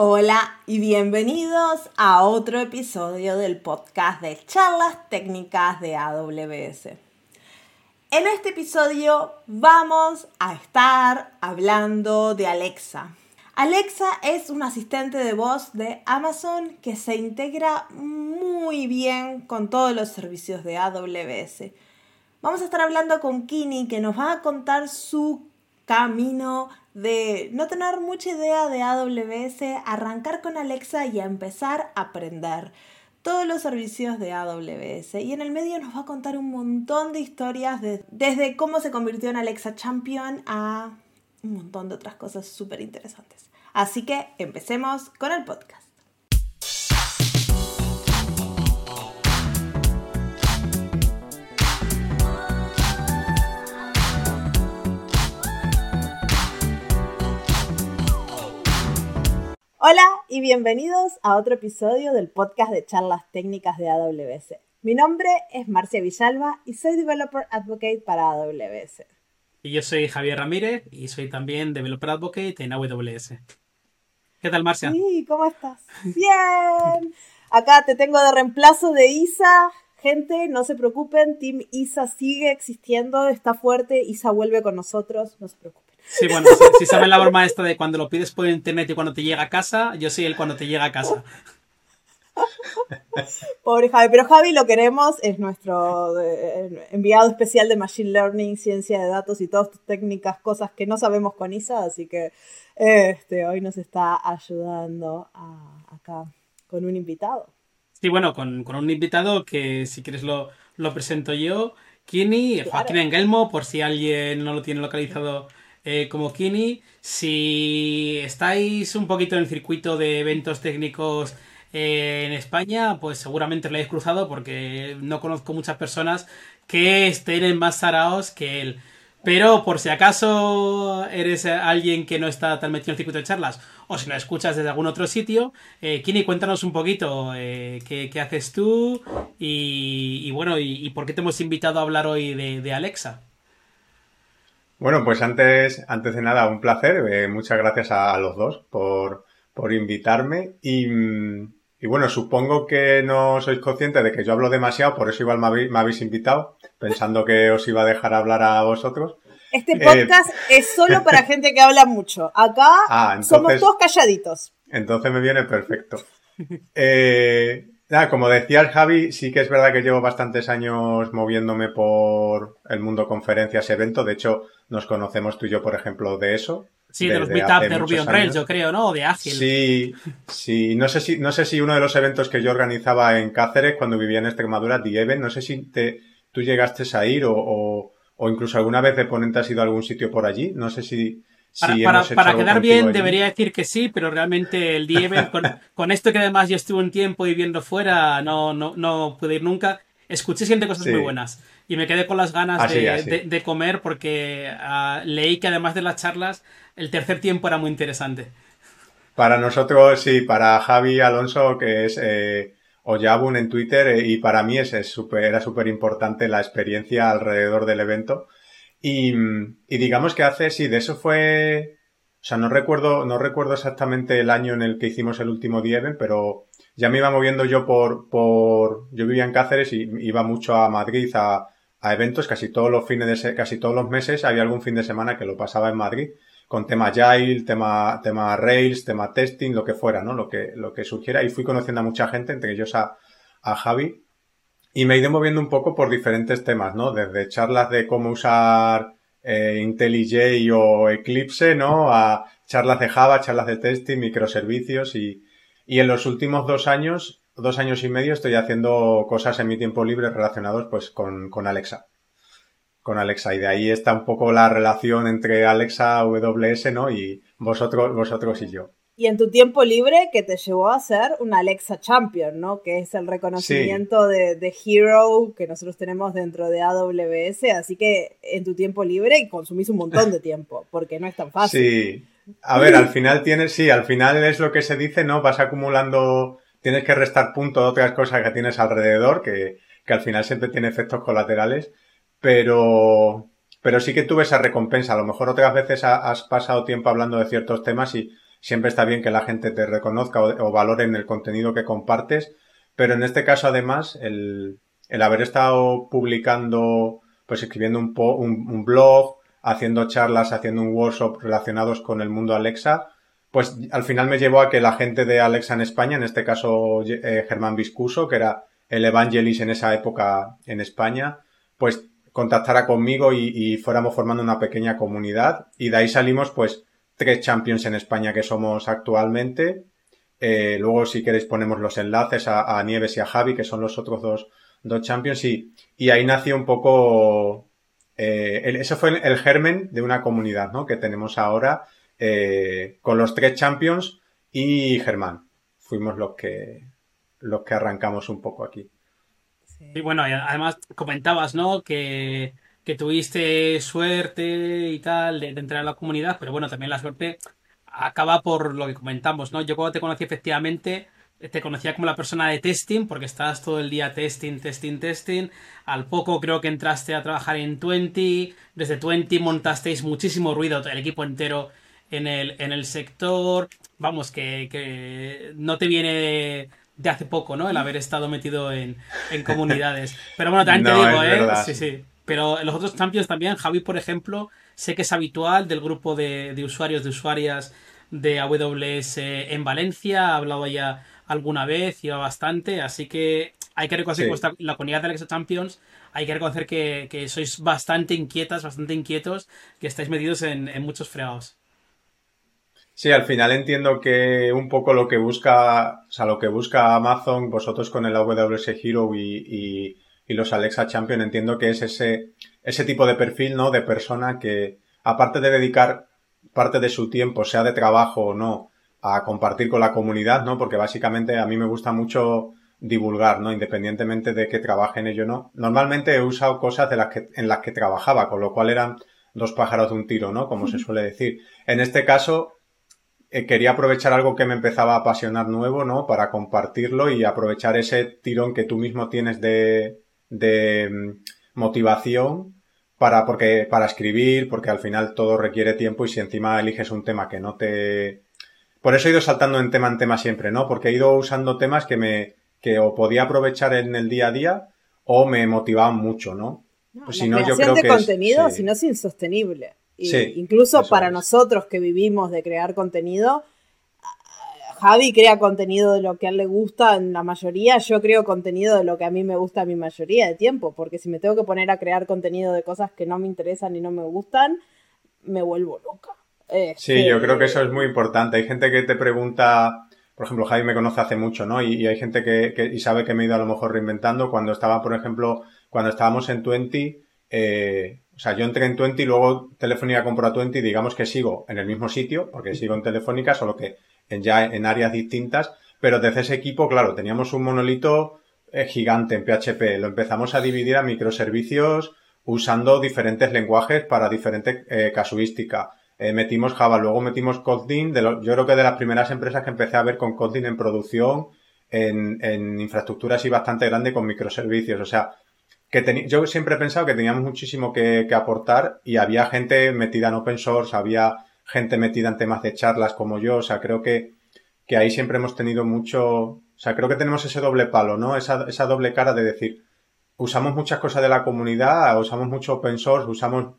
Hola y bienvenidos a otro episodio del podcast de charlas técnicas de AWS. En este episodio vamos a estar hablando de Alexa. Alexa es un asistente de voz de Amazon que se integra muy bien con todos los servicios de AWS. Vamos a estar hablando con Kini que nos va a contar su camino de no tener mucha idea de AWS, arrancar con Alexa y a empezar a aprender todos los servicios de AWS. Y en el medio nos va a contar un montón de historias desde cómo se convirtió en Alexa Champion a un montón de otras cosas súper interesantes. Así que empecemos con el podcast. Hola y bienvenidos a otro episodio del podcast de charlas técnicas de AWS. Mi nombre es Marcia Villalba y soy Developer Advocate para AWS. Y yo soy Javier Ramírez y soy también Developer Advocate en AWS. ¿Qué tal, Marcia? Sí, ¿cómo estás? Bien. Acá te tengo de reemplazo de Isa. Gente, no se preocupen, Team Isa sigue existiendo, está fuerte, Isa vuelve con nosotros, no se preocupen. Sí, bueno, si, saben la broma esta de cuando lo pides por internet y cuando te llega a casa, yo soy el cuando te llega a casa. Pobre Javi, pero Javi lo queremos, es nuestro eh, enviado especial de Machine Learning, ciencia de datos y todas técnicas, cosas que no sabemos con ISA, así que este, hoy nos está ayudando acá con un invitado. Sí, bueno, con, un invitado que si quieres lo, lo presento yo, Kini, Joaquín Engelmo, por si alguien no lo tiene localizado eh, como Kini. Si estáis un poquito en el circuito de eventos técnicos eh, en España, pues seguramente lo habéis cruzado porque no conozco muchas personas que estén en más saraos que él. Pero por si acaso eres alguien que no está tan metido en el circuito de charlas o si lo escuchas desde algún otro sitio, eh, Kini, cuéntanos un poquito eh, qué, haces tú y, bueno, y, por qué te hemos invitado a hablar hoy de Alexa. Bueno, pues antes, antes de nada, un placer. Eh, muchas gracias a, los dos por, por invitarme. Y, y, bueno, supongo que no sois conscientes de que yo hablo demasiado, por eso igual me habéis, invitado, pensando que os iba a dejar hablar a vosotros. Este eh, podcast es solo para gente que habla mucho. Acá ah, somos todos calladitos. Entonces me viene perfecto. Eh, Nada, como decía el Javi, sí que es verdad que llevo bastantes años moviéndome por el mundo conferencias, eventos. De hecho, nos conocemos tú y yo, por ejemplo, de eso. Sí, de, los meetups de Ruby on Rails, yo creo, ¿no? O de Ágil. Sí, sí. No sé si, no sé si uno de los eventos que yo organizaba en Cáceres cuando vivía en Extremadura, The Event, no sé si te, tú llegaste a ir o, o, o incluso alguna vez de ponente has ido a algún sitio por allí. No sé si, para, quedar bien, debería decir que sí, pero realmente el Dieven, con, esto que además yo estuve un tiempo viviendo fuera, no, no, no pude ir nunca. Escuché siempre cosas muy buenas y me quedé con las ganas de, comer porque ah, leí que además de las charlas, el tercer tiempo era muy interesante. Para nosotros, sí, para Javi Alonso, que es eh, Oyabun en Twitter, eh, y para mí es, es super, era súper importante la experiencia alrededor del evento y, digamos que hace, sí, de eso fue, o sea, no recuerdo, no recuerdo exactamente el año en el que hicimos el último Dieven, pero ya me iba moviendo yo por, por, yo vivía en Cáceres y iba mucho a Madrid a, a eventos, casi todos los fines de, casi todos los meses había algún fin de semana que lo pasaba en Madrid con tema Agile, tema, tema Rails, tema testing, lo que fuera, ¿no? Lo que, lo que surgiera. Y fui conociendo a mucha gente, entre ellos a, a Javi. Y me he ido moviendo un poco por diferentes temas, ¿no? Desde charlas de cómo usar eh, IntelliJ o Eclipse, ¿no? A charlas de Java, charlas de testing, microservicios y, y en los últimos dos años, dos años y medio, estoy haciendo cosas en mi tiempo libre relacionados pues con, con Alexa. Con Alexa. Y de ahí está un poco la relación entre Alexa, AWS, ¿no? Y vosotros, vosotros y yo y en tu tiempo libre que te llevó a ser un Alexa Champion, ¿no? Que es el reconocimiento de, Hero que nosotros tenemos dentro de AWS. Así que en tu tiempo libre consumís un montón de tiempo, porque no es tan fácil. Sí. A ver, al final tienes, sí, al final es lo que se dice, ¿no? Vas acumulando, tienes que restar puntos a otras cosas que tienes alrededor, que, que al final siempre tiene efectos colaterales, pero, pero sí que tuve esa recompensa. A lo mejor otras veces has pasado tiempo hablando de ciertos temas y siempre está bien que la gente te reconozca o, valore en el contenido que compartes, pero en este caso además el, el haber estado publicando, pues escribiendo un, un, blog, haciendo charlas, haciendo un workshop relacionados con el mundo Alexa, pues al final me llevó a que la gente de Alexa en España, en este caso eh, Germán Viscuso, que era el evangelist en esa época en España, pues contactara conmigo y, fuéramos formando una pequeña comunidad y de ahí salimos pues tres champions en España que somos actualmente. Eh, luego si queréis ponemos los enlaces a, Nieves y a Javi que son los otros dos, dos champions y, y ahí nació un poco eh, ese fue el, germen de una comunidad ¿no? que tenemos ahora eh, con los tres champions y Germán. Fuimos los que, los que arrancamos un poco aquí. Y bueno, además comentabas, ¿no? Que, tuviste suerte y tal de, entrar a la comunidad, pero bueno, también la suerte acaba por lo que comentamos, ¿no? Yo cuando te conocí efectivamente, te conocía como la persona de testing, porque estabas todo el día testing, testing, testing. Al poco creo que entraste a trabajar en 20. Desde 20 montasteis muchísimo ruido, el equipo entero en el, en el sector. Vamos, que, que no te viene de hace poco, ¿no? El haber estado metido en, comunidades. Pero bueno, también te digo, ¿eh? Sí, sí. Pero los otros champions también, Javi, por ejemplo, sé que es habitual del grupo de, usuarios, de usuarias de AWS en Valencia, ha hablado ya alguna vez, iba bastante, así que hay que reconocer que la comunidad de Alexa Champions, hay que reconocer que, sois bastante inquietas, bastante inquietos, que estáis metidos en, en muchos fregados. Sí, al final entiendo que un poco lo que busca, o sea, lo que busca Amazon, vosotros con el AWS Hero y, y, los Alexa Champion, entiendo que es ese, ese tipo de perfil, ¿no? De persona que, aparte de dedicar parte de su tiempo, sea de trabajo o no, a compartir con la comunidad, ¿no? Porque básicamente a mí me gusta mucho divulgar, ¿no? Independientemente de que trabaje en ello o no. Normalmente he usado cosas de las que, en las que trabajaba, con lo cual eran dos pájaros de un tiro, ¿no? Como se suele decir. En este caso, quería aprovechar algo que me empezaba a apasionar nuevo, ¿no? Para compartirlo y aprovechar ese tirón que tú mismo tienes de, de mm, motivación para, porque, para escribir, porque al final todo requiere tiempo y si encima eliges un tema que no te... Por eso he ido saltando en tema en tema siempre, ¿no? Porque he ido usando temas que me, que o podía aprovechar en el día a día o me motivaban mucho, ¿no? pues si no, yo creo de contenido, si no es insostenible incluso para nosotros que vivimos de crear contenido, Javi crea contenido de lo que a él le gusta en la mayoría, yo creo contenido de lo que a mí me gusta en mi mayoría de tiempo, porque si me tengo que poner a crear contenido de cosas que no me interesan y no me gustan, me vuelvo loca. Sí, yo creo que eso es muy importante. Hay gente que te pregunta, por ejemplo, Javi me conoce hace mucho, ¿no? Y, hay gente que, y sabe que me he ido a lo mejor reinventando. Cuando estaba, por ejemplo, cuando estábamos en 20, eh, o sea, yo entré en Twenty luego Telefónica compró a Twenty digamos que sigo en el mismo sitio, porque sigo en Telefónica, solo que ya en áreas distintas, pero desde ese equipo, claro, teníamos un monolito eh, gigante en PHP, lo empezamos a dividir a microservicios usando diferentes lenguajes para diferentes eh, casuística. Eh, metimos Java, luego metimos Kotlin, yo creo que de las primeras empresas que empecé a ver con Kotlin en producción, en, en infraestructuras y bastante grande con microservicios. O sea, que yo siempre he pensado que teníamos muchísimo que, aportar y había gente metida en open source, había gente metida en temas de charlas como yo, o sea, creo que, que ahí siempre hemos tenido mucho, o sea, creo que tenemos ese doble palo, ¿no? Esa, esa doble cara de decir, usamos muchas cosas de la comunidad, usamos mucho open source, usamos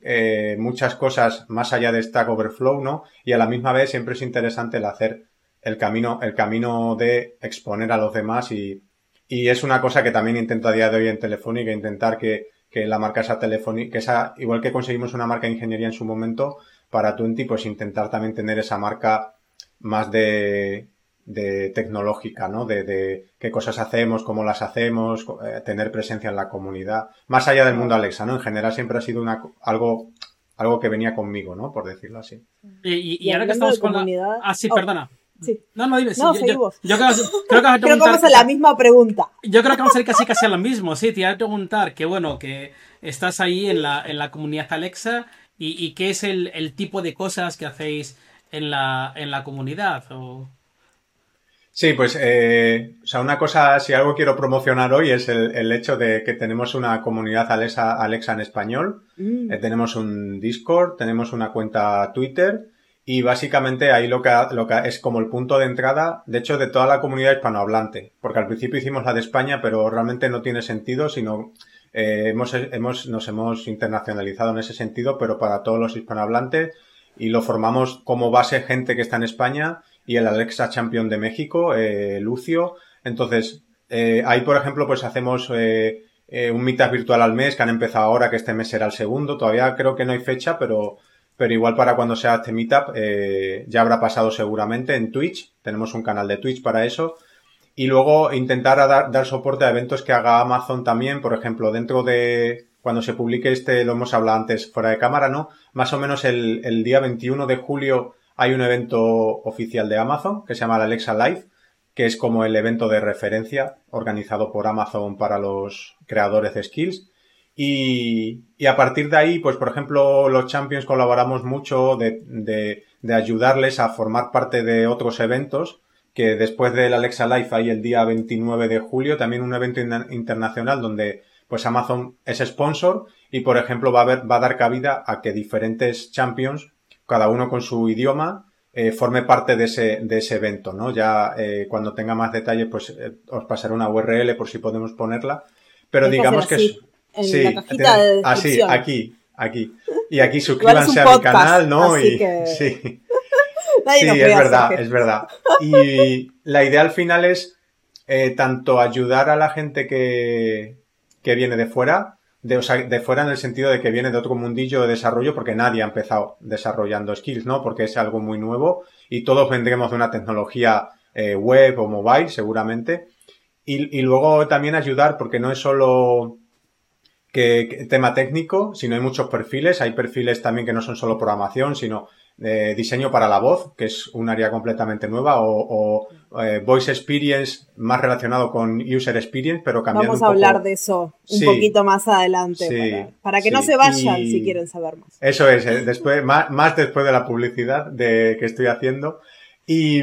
eh, muchas cosas más allá de Stack Overflow, ¿no? Y a la misma vez siempre es interesante el hacer el camino, el camino de exponer a los demás y, y es una cosa que también intento a día de hoy en Telefónica, intentar que, la marca esa Telefónica, que esa, igual que conseguimos una marca de ingeniería en su momento, para Twenty, pues intentar también tener esa marca más de, de tecnológica, ¿no? De, de, qué cosas hacemos, cómo las hacemos, eh, tener presencia en la comunidad. Más allá del mundo Alexa, ¿no? En general siempre ha sido una, algo, algo que venía conmigo, ¿no? Por decirlo así. Y, ahora que estamos con la... Ah, sí, oh. perdona. Sí. No, no, dime. No, yo, yo, yo, creo, creo, que vas a creo que vamos a la misma pregunta. Yo creo que vamos a ir casi casi a lo mismo, sí. Te iba a preguntar que, bueno, que estás ahí en la, en la comunidad Alexa y, y qué es el, el, tipo de cosas que hacéis en la, en la comunidad. O... Sí, pues, eh, o sea, una cosa, si algo quiero promocionar hoy es el, el hecho de que tenemos una comunidad Alexa, Alexa en español, mm. eh, tenemos un Discord, tenemos una cuenta Twitter y básicamente ahí lo que, lo que es como el punto de entrada, de hecho, de toda la comunidad hispanohablante, porque al principio hicimos la de España, pero realmente no tiene sentido, sino eh, hemos, hemos, nos hemos internacionalizado en ese sentido, pero para todos los hispanohablantes y lo formamos como base gente que está en España y el Alexa Champion de México, eh, Lucio. Entonces, eh, ahí, por ejemplo, pues hacemos eh, eh, un meetup virtual al mes que han empezado ahora, que este mes será el segundo. Todavía creo que no hay fecha, pero pero igual para cuando sea este meetup eh, ya habrá pasado seguramente en Twitch. Tenemos un canal de Twitch para eso. Y luego intentar dar, dar soporte a eventos que haga Amazon también, por ejemplo, dentro de cuando se publique este, lo hemos hablado antes fuera de cámara, ¿no? Más o menos el, el día 21 de julio hay un evento oficial de Amazon que se llama la Alexa Live, que es como el evento de referencia organizado por Amazon para los creadores de skills. Y, y, a partir de ahí, pues por ejemplo, los Champions colaboramos mucho de, de, de, ayudarles a formar parte de otros eventos, que después del Alexa Live hay el día 29 de julio, también un evento internacional donde pues Amazon es sponsor y por ejemplo va a, ver, va a dar cabida a que diferentes Champions, cada uno con su idioma, eh, forme parte de ese, de ese evento, ¿no? Ya eh, cuando tenga más detalles, pues eh, os pasaré una URL por si podemos ponerla. Pero digamos que es en sí, la cajita de así, aquí, aquí. Y aquí suscríbanse a mi canal, ¿no? y que... sí. sí, es verdad, es verdad. Y la idea al final es eh, tanto ayudar a la gente que, que viene de fuera, de, o sea, de fuera en el sentido de que viene de otro mundillo de desarrollo, porque nadie ha empezado desarrollando skills, ¿no? Porque es algo muy nuevo y todos vendremos de una tecnología eh, web o mobile, seguramente. Y, y luego también ayudar, porque no es solo que, tema técnico, sino hay muchos perfiles. Hay perfiles también que no son solo programación, sino eh, diseño para la voz, que es un área completamente nueva, o, o eh, voice experience más relacionado con user experience, pero cambiando Vamos a un poco... hablar de eso un Sí. poquito más adelante, Sí, para, para que no se vayan Y- si quieren saber más. Eso es, eh, después, más, más después de la publicidad de, que estoy haciendo. Y,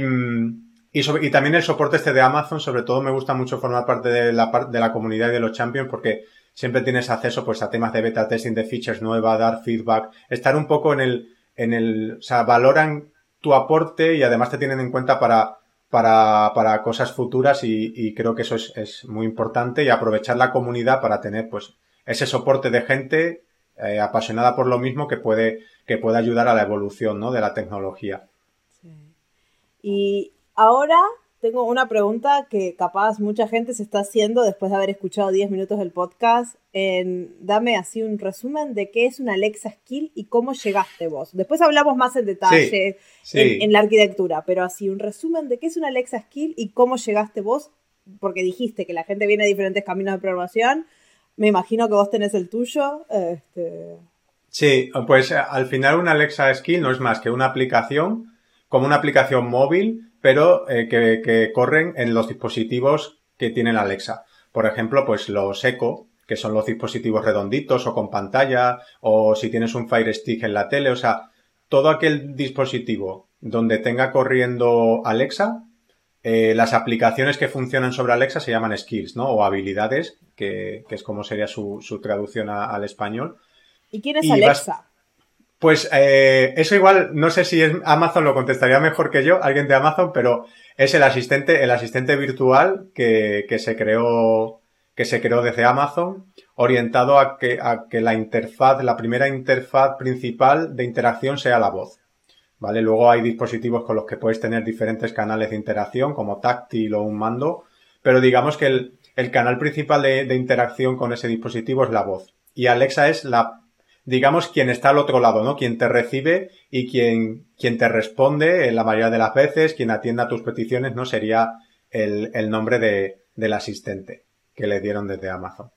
y, sobre- y también el soporte este de Amazon, sobre todo me gusta mucho formar parte de la, de la comunidad y de los champions porque siempre tienes acceso pues a temas de beta testing de features nuevas, dar feedback, estar un poco en el, en el, o sea, valoran tu aporte y además te tienen en cuenta para, para, para cosas futuras y, y creo que eso es, es muy importante y aprovechar la comunidad para tener pues ese soporte de gente eh, apasionada por lo mismo que puede, que puede ayudar a la evolución, ¿no? de la tecnología. Y ahora tengo una pregunta que capaz mucha gente se está haciendo después de haber escuchado 10 minutos del podcast. En, dame así un resumen de qué es una Alexa Skill y cómo llegaste vos. Después hablamos más en detalle Sí. en, en la arquitectura, pero así un resumen de qué es una Alexa Skill y cómo llegaste vos, porque dijiste que la gente viene de diferentes caminos de programación. Me imagino que vos tenés el tuyo. Este, Sí, pues eh, al final una Alexa Skill no es más que una aplicación, como una aplicación móvil, pero eh, que, que corren en los dispositivos que tienen Alexa. Por ejemplo, pues los Echo, que son los dispositivos redonditos o con pantalla, o si tienes un Fire Stick en la tele, o sea, todo aquel dispositivo donde tenga corriendo Alexa, eh, las aplicaciones que funcionan sobre Alexa se llaman skills, ¿no? O habilidades, que, que es como sería su, su traducción a- al español. ¿Y quién es Y Alexa? Pues eh, eso igual, no sé si es Amazon lo contestaría mejor que yo, alguien de Amazon, pero es el asistente, el asistente virtual que, que se creó, que se creó desde Amazon, orientado a que, a que la interfaz, la primera interfaz principal de interacción sea la voz. ¿Vale? Luego hay dispositivos con los que puedes tener diferentes canales de interacción, como táctil o un mando, pero digamos que el, el canal principal de, de interacción con ese dispositivo es la voz. Y Alexa es la digamos, quien está al otro lado, ¿no? Quien te recibe y quien, quien te responde en la mayoría de las veces, quien atienda a tus peticiones, ¿no? Sería el, el nombre de, del asistente que le dieron desde Amazon.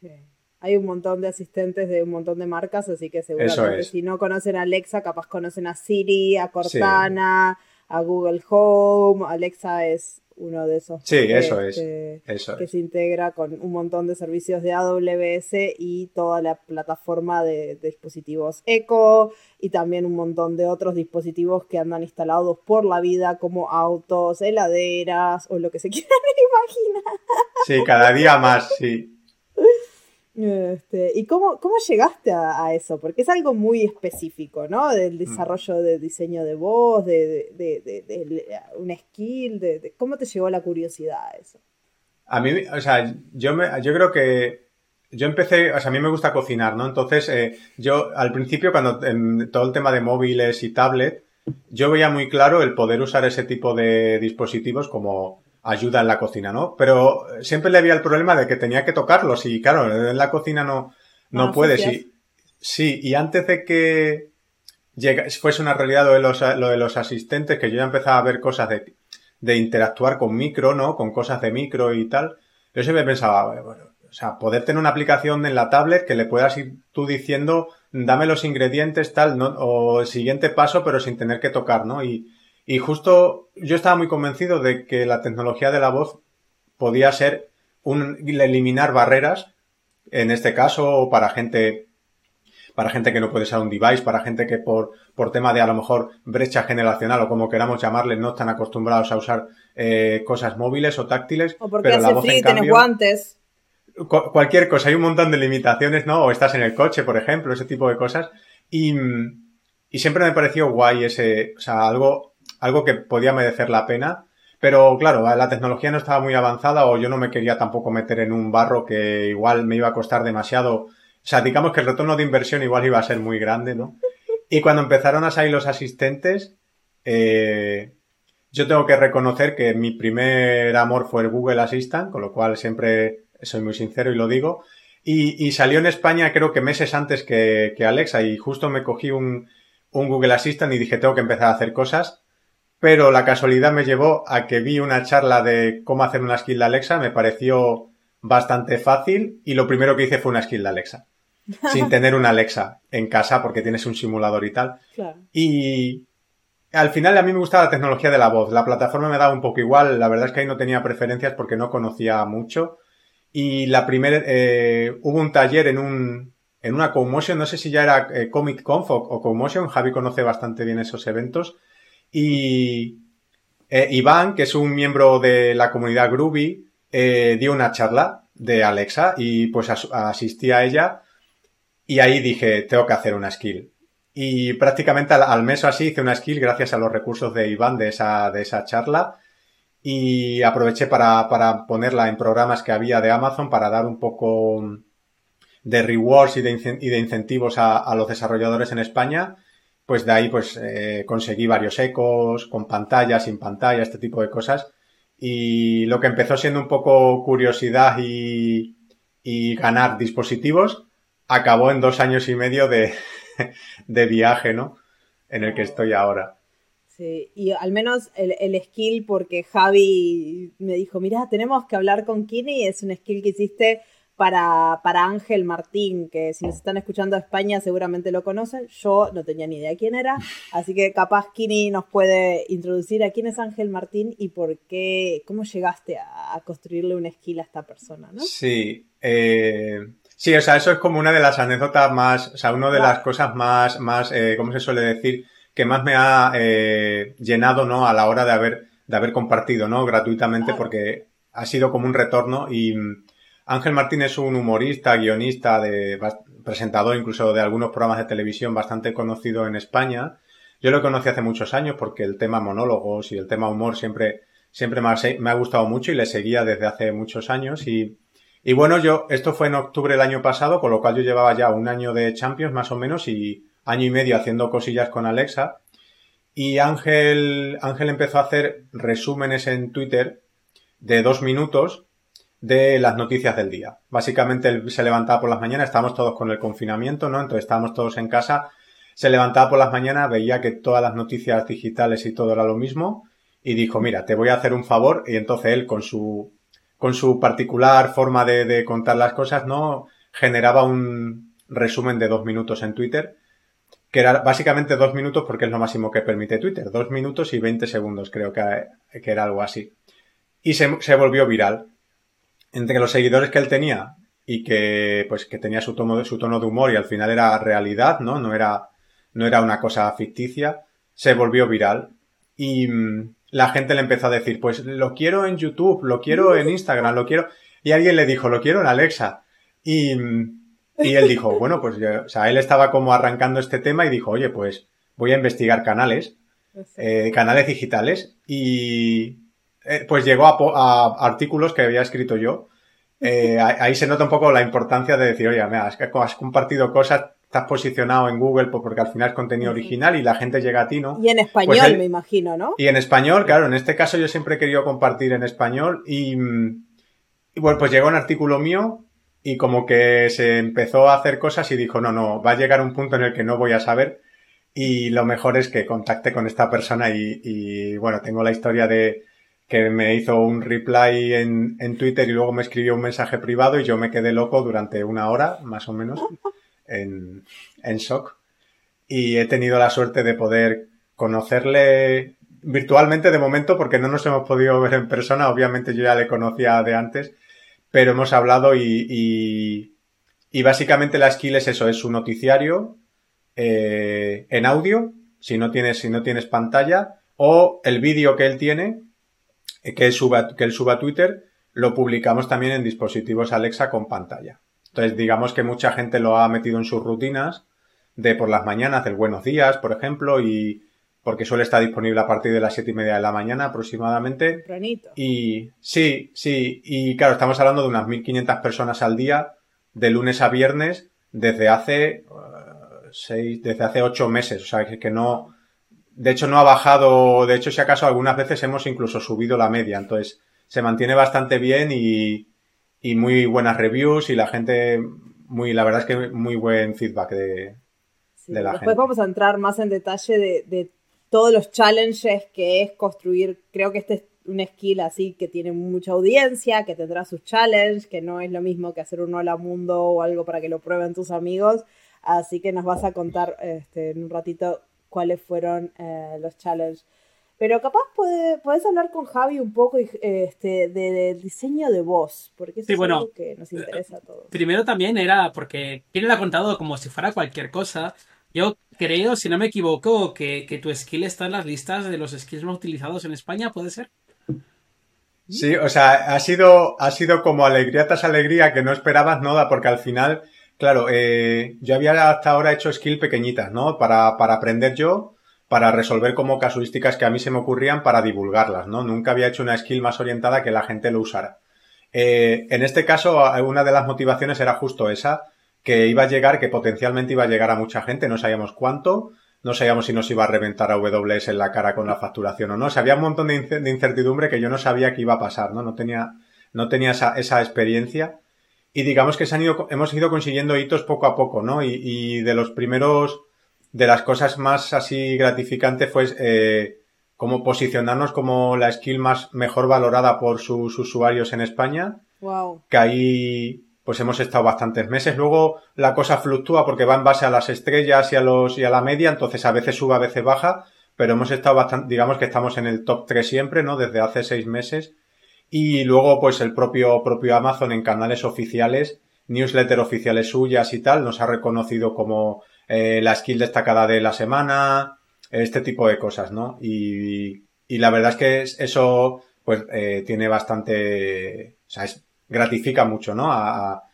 Sí. Hay un montón de asistentes de un montón de marcas, así que seguramente es. si no conocen a Alexa, capaz conocen a Siri, a Cortana, a Google Home. Alexa es uno de esos Sí, eso Eso que es. se integra con un montón de servicios de AWS y toda la plataforma de, de dispositivos Echo y también un montón de otros dispositivos que andan instalados por la vida como autos, heladeras o lo que se quieran imaginar. Sí, cada día más, sí. Este, ¿Y cómo, cómo llegaste a, eso? Porque es algo muy específico, ¿no? Del mm. desarrollo de diseño de voz, de, de, de, un skill, de, cómo te llegó la curiosidad a eso. A mí, o sea, yo, me, yo creo que yo empecé, o sea, a mí me gusta cocinar, ¿no? Entonces, eh, yo al principio, cuando en todo el tema de móviles y tablet, yo veía muy claro el poder usar ese tipo de dispositivos como ayuda en la cocina, ¿no? Pero siempre le había el problema de que tenía que tocarlos y claro, en la cocina no, no ah, puedes. Sí, sí, y antes de que fuese una realidad lo de, los, lo de los asistentes, que yo ya empezaba a ver cosas de, de interactuar con micro, ¿no? Con cosas de micro y tal. Yo siempre pensaba, bueno, o sea, poder tener una aplicación en la tablet que le puedas ir tú diciendo, dame los ingredientes, tal, ¿no? O el siguiente paso, pero sin tener que tocar, ¿no? Y, y justo yo estaba muy convencido de que la tecnología de la voz podía ser un, eliminar barreras, en este caso para gente para gente que no puede usar un device, para gente que por, por tema de a lo mejor brecha generacional o como queramos llamarle, no están acostumbrados a usar eh, cosas móviles o táctiles. O porque pero hace la voz, tienes guantes. cualquier cosa, hay un montón de limitaciones, ¿no? O estás en el coche, por ejemplo, ese tipo de cosas. Y, y siempre me pareció guay ese, o sea, algo algo que podía merecer la pena. Pero claro, la tecnología no estaba muy avanzada o yo no me quería tampoco meter en un barro que igual me iba a costar demasiado. O sea, digamos que el retorno de inversión igual iba a ser muy grande, ¿no? Y cuando empezaron a salir los asistentes, eh, yo tengo que reconocer que mi primer amor fue el Google Assistant, con lo cual siempre soy muy sincero y lo digo. Y, salió en España creo que meses antes que, Alexa y justo me cogí un, un Google Assistant y dije tengo que empezar a hacer cosas pero la casualidad me llevó a que vi una charla de cómo hacer una skill de Alexa, me pareció bastante fácil y lo primero que hice fue una skill de Alexa. sin tener una Alexa en casa porque tienes un simulador y tal. Y al final a mí me gustaba la tecnología de la voz. La plataforma me daba un poco igual. La verdad es que ahí no tenía preferencias porque no conocía mucho. Y la primera, eh, hubo un taller en un, en una Comotion, no sé si ya era eh, Comic Conf o, o Javi conoce bastante bien esos eventos, y eh, Iván, que es un miembro de la comunidad Groovy, eh, dio una charla de Alexa y pues asistí a ella y ahí dije, tengo que hacer una skill. Y prácticamente al, mes o así hice una skill gracias a los recursos de Iván de esa, de esa charla y aproveché para, para ponerla en programas que había de Amazon para dar un poco de rewards y de, y de incentivos a, a los desarrolladores en España pues de ahí pues eh, conseguí varios ecos, con pantalla, sin pantalla, este tipo de cosas. Y lo que empezó siendo un poco curiosidad y, y ganar dispositivos, acabó en dos años y medio de, de viaje, ¿no? En el que estoy ahora. Sí, y al menos el, skill, porque Javi me dijo, mira, tenemos que hablar con Kini, es un skill que hiciste para, para Ángel Martín, que si nos están escuchando de España seguramente lo conocen. Yo no tenía ni idea quién era, así que capaz Kini nos puede introducir a quién es Ángel Martín y por qué, cómo llegaste a, construirle una skill a esta persona, ¿no? Sí, eh, sí, o sea, eso es como una de las anécdotas más, o sea, una de las cosas más, más, eh, ¿cómo se suele decir? Que más me ha eh, llenado, ¿no? A la hora de haber, de haber compartido, ¿no? Gratuitamente, porque ha sido como un retorno y Ángel Martín es un humorista, guionista, presentador incluso de algunos programas de televisión bastante conocido en España. Yo lo conocí hace muchos años porque el tema monólogos y el tema humor siempre, siempre me ha, gustado mucho y le seguía desde hace muchos años y, y bueno, yo, esto fue en octubre del año pasado, con lo cual yo llevaba ya un año de Champions más o menos y año y medio haciendo cosillas con Alexa. Y Ángel, Ángel empezó a hacer resúmenes en Twitter de dos minutos de las noticias del día. Básicamente se levantaba por las mañanas, estábamos todos con el confinamiento, ¿no? Entonces estábamos todos en casa, se levantaba por las mañanas, veía que todas las noticias digitales y todo era lo mismo y dijo, mira, te voy a hacer un favor y entonces él con su, con su particular forma de, de contar las cosas, ¿no? Generaba un resumen de dos minutos en Twitter que era básicamente dos minutos porque es lo máximo que permite Twitter, dos minutos y veinte segundos creo que, que era algo así. Y se, se volvió viral entre los seguidores que él tenía y que pues que tenía su tono, su tono de humor y al final era realidad, ¿no? No era, no era una cosa ficticia, se volvió viral y mm, la gente le empezó a decir, pues lo quiero en YouTube, lo quiero en Instagram, lo quiero... Y alguien le dijo, lo quiero en Alexa. Y, y él dijo, bueno, pues, o sea, él estaba como arrancando este tema y dijo, oye, pues voy a investigar canales, eh, canales digitales y eh, pues llegó a, artículos que había escrito yo. Eh, ahí se nota un poco la importancia de decir, oye, mira, has compartido cosas, estás posicionado en Google pues, porque al final es contenido original y la gente llega a ti, ¿no? Y en español, pues me imagino, ¿no? Y en español, claro, en este caso yo siempre he querido compartir en español y, y bueno, pues llegó un artículo mío y como que se empezó a hacer cosas y dijo, no, no, va a llegar un punto en el que no voy a saber y lo mejor es que contacte con esta persona y, y bueno, tengo la historia de que me hizo un reply en, en, Twitter y luego me escribió un mensaje privado y yo me quedé loco durante una hora, más o menos, en, en shock. Y he tenido la suerte de poder conocerle virtualmente de momento porque no nos hemos podido ver en persona. Obviamente yo ya le conocía de antes pero hemos hablado y, y, básicamente la skill es eso, es su noticiario eh, en audio, si no tienes, si no tienes pantalla, o el vídeo que él tiene, que él, suba, que él suba a Twitter, lo publicamos también en dispositivos Alexa con pantalla. Entonces, digamos que mucha gente lo ha metido en sus rutinas de por las mañanas, del buenos días, por ejemplo, y, porque suele estar disponible a partir de las siete y media de la mañana aproximadamente. Y sí, sí, y claro, estamos hablando de unas 1.500 personas al día, de lunes a viernes, desde hace uh, seis, desde hace ocho meses, o sea, que no, de hecho no ha bajado, de hecho si acaso algunas veces hemos incluso subido la media, entonces se mantiene bastante bien y, y muy buenas reviews y la gente, muy, la verdad es que muy buen feedback de, de la después vamos a entrar más en detalle de, de todos los challenges que es construir, creo que este es un skill así que tiene mucha audiencia, que tendrá sus challenges, que no es lo mismo que hacer un hola mundo o algo para que lo prueben tus amigos. Así que nos vas a contar este, en un ratito cuáles fueron eh, los challenges. Pero capaz puedes hablar con Javi un poco este, del diseño de voz, porque eso es algo que nos interesa a todos. Primero también era porque ¿quién le ha contado como si fuera cualquier cosa, yo creo, si no me equivoco, que, tu skill está en las listas de los skills más utilizados en España, ¿puede ser? Sí, o sea, ha sido, ha sido como alegría tras alegría que no esperabas nada, porque al final, claro, eh, yo había hasta ahora hecho skill pequeñitas, ¿no? Para, para aprender yo, para resolver como casuísticas que a mí se me ocurrían para divulgarlas, ¿no? Nunca había hecho una skill más orientada que la gente lo usara. Eh, en este caso, una de las motivaciones era justo esa, que iba a llegar, que potencialmente iba a llegar a mucha gente, no sabíamos cuánto, no sabíamos si nos iba a reventar a AWS en la cara con la facturación o no. O sea, había un montón de, incertidumbre que yo no sabía que iba a pasar, ¿no? No tenía, no tenía esa, esa experiencia. Y digamos que se han ido, hemos ido consiguiendo hitos poco a poco, ¿no? Y, y de los primeros, de las cosas más así gratificantes fue eh, como posicionarnos como la skill más mejor valorada por sus usuarios en España. Wow. Que ahí pues hemos estado bastantes meses. Luego la cosa fluctúa porque va en base a las estrellas y a los y a la media, entonces a veces sube, a veces baja, pero hemos estado bastante, digamos que estamos en el top 3 siempre, ¿no? Desde hace seis meses. Y luego, pues el propio, propio Amazon en canales oficiales, newsletter oficiales suyas y tal, nos ha reconocido como eh, la skill destacada de la semana, este tipo de cosas, ¿no? Y, y la verdad es que eso, pues, eh, tiene bastante, o sea, es gratifica mucho, ¿no? A,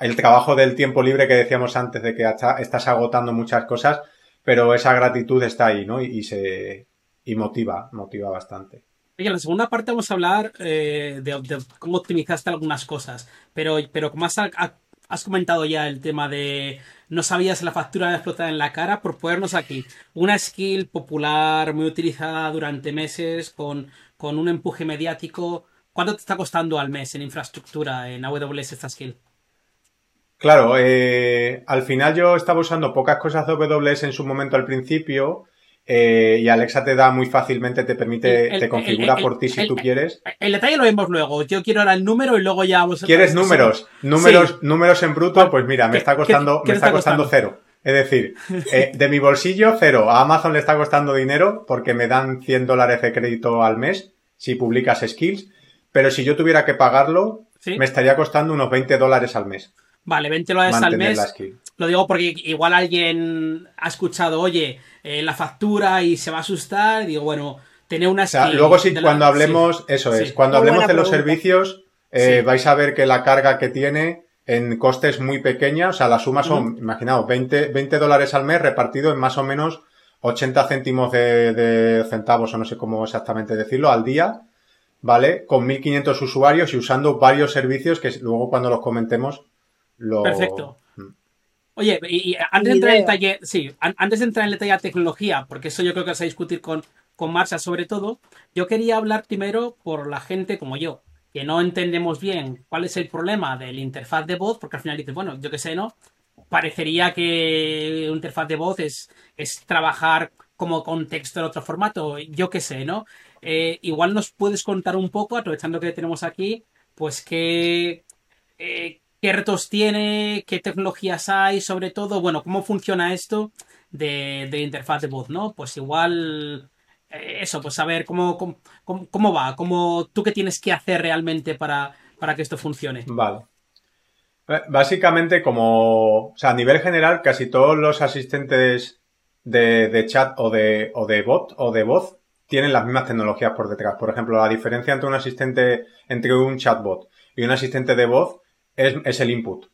el trabajo del tiempo libre que decíamos antes de que estás agotando muchas cosas, pero esa gratitud está ahí, ¿no? Y, se y motiva, motiva bastante. Oye, en la segunda parte vamos a hablar eh, de, cómo optimizaste algunas cosas, pero, pero como has, comentado ya el tema de no sabías la factura de explotar en la cara, por ponernos aquí una skill popular, muy utilizada durante meses, con, con un empuje mediático, ¿Cuánto te está costando al mes en infraestructura en AWS esta skill? Claro, eh, al final yo estaba usando pocas cosas de AWS en su momento al principio eh, y Alexa te da muy fácilmente, te permite, te configura por ti si tú quieres. El detalle lo vemos luego. Yo quiero ahora el número y luego ya vamos a... ¿Quieres números? Números, números en bruto, pues mira, me está costando, me está, costando, cero. Es decir, eh, de mi bolsillo, cero. A Amazon le está costando dinero porque me dan 100 dólares de crédito al mes si publicas skills pero si yo tuviera que pagarlo, me estaría costando unos 20 dólares al mes. Vale, 20 dólares al mes. Lo digo porque igual alguien ha escuchado, oye, eh, la factura y se va a asustar. digo, bueno, tener una skill. luego sí, cuando hablemos, eso es, cuando hablemos de los servicios, eh, vais a ver que la carga que tiene en costes muy pequeños, o sea, la suma son, imaginaos, 20, 20 dólares al mes repartido en más o menos 80 céntimos de, centavos, o no sé cómo exactamente decirlo, al día, ¿vale? Con 1500 usuarios y usando varios servicios que luego cuando los comentemos lo... Perfecto. Mm. Oye, y, antes de entrar en detalle, sí, antes de entrar en detalle de tecnología, porque eso yo creo que vas a discutir con, con Marcia sobre todo, yo quería hablar primero por la gente como yo, que no entendemos bien cuál es el problema del interfaz de voz, porque al final dices, bueno, yo qué sé, ¿no? Parecería que un interfaz de voz es, es trabajar como contexto en otro formato, yo qué sé, ¿no? Eh, igual nos puedes contar un poco, aprovechando que tenemos aquí, pues qué, eh, qué retos tiene, qué tecnologías hay, sobre todo, bueno, cómo funciona esto de, de interfaz de voz, ¿no? Pues igual eh, eso, pues saber cómo, cómo, va, cómo, tú qué tienes que hacer realmente para, para que esto funcione. Vale. Eh, básicamente, como, o sea, a nivel general, casi todos los asistentes de, chat o de, o de bot o de voz tienen las mismas tecnologías por detrás. Por ejemplo, la diferencia entre un asistente, entre un chatbot y un asistente de voz es, es el input.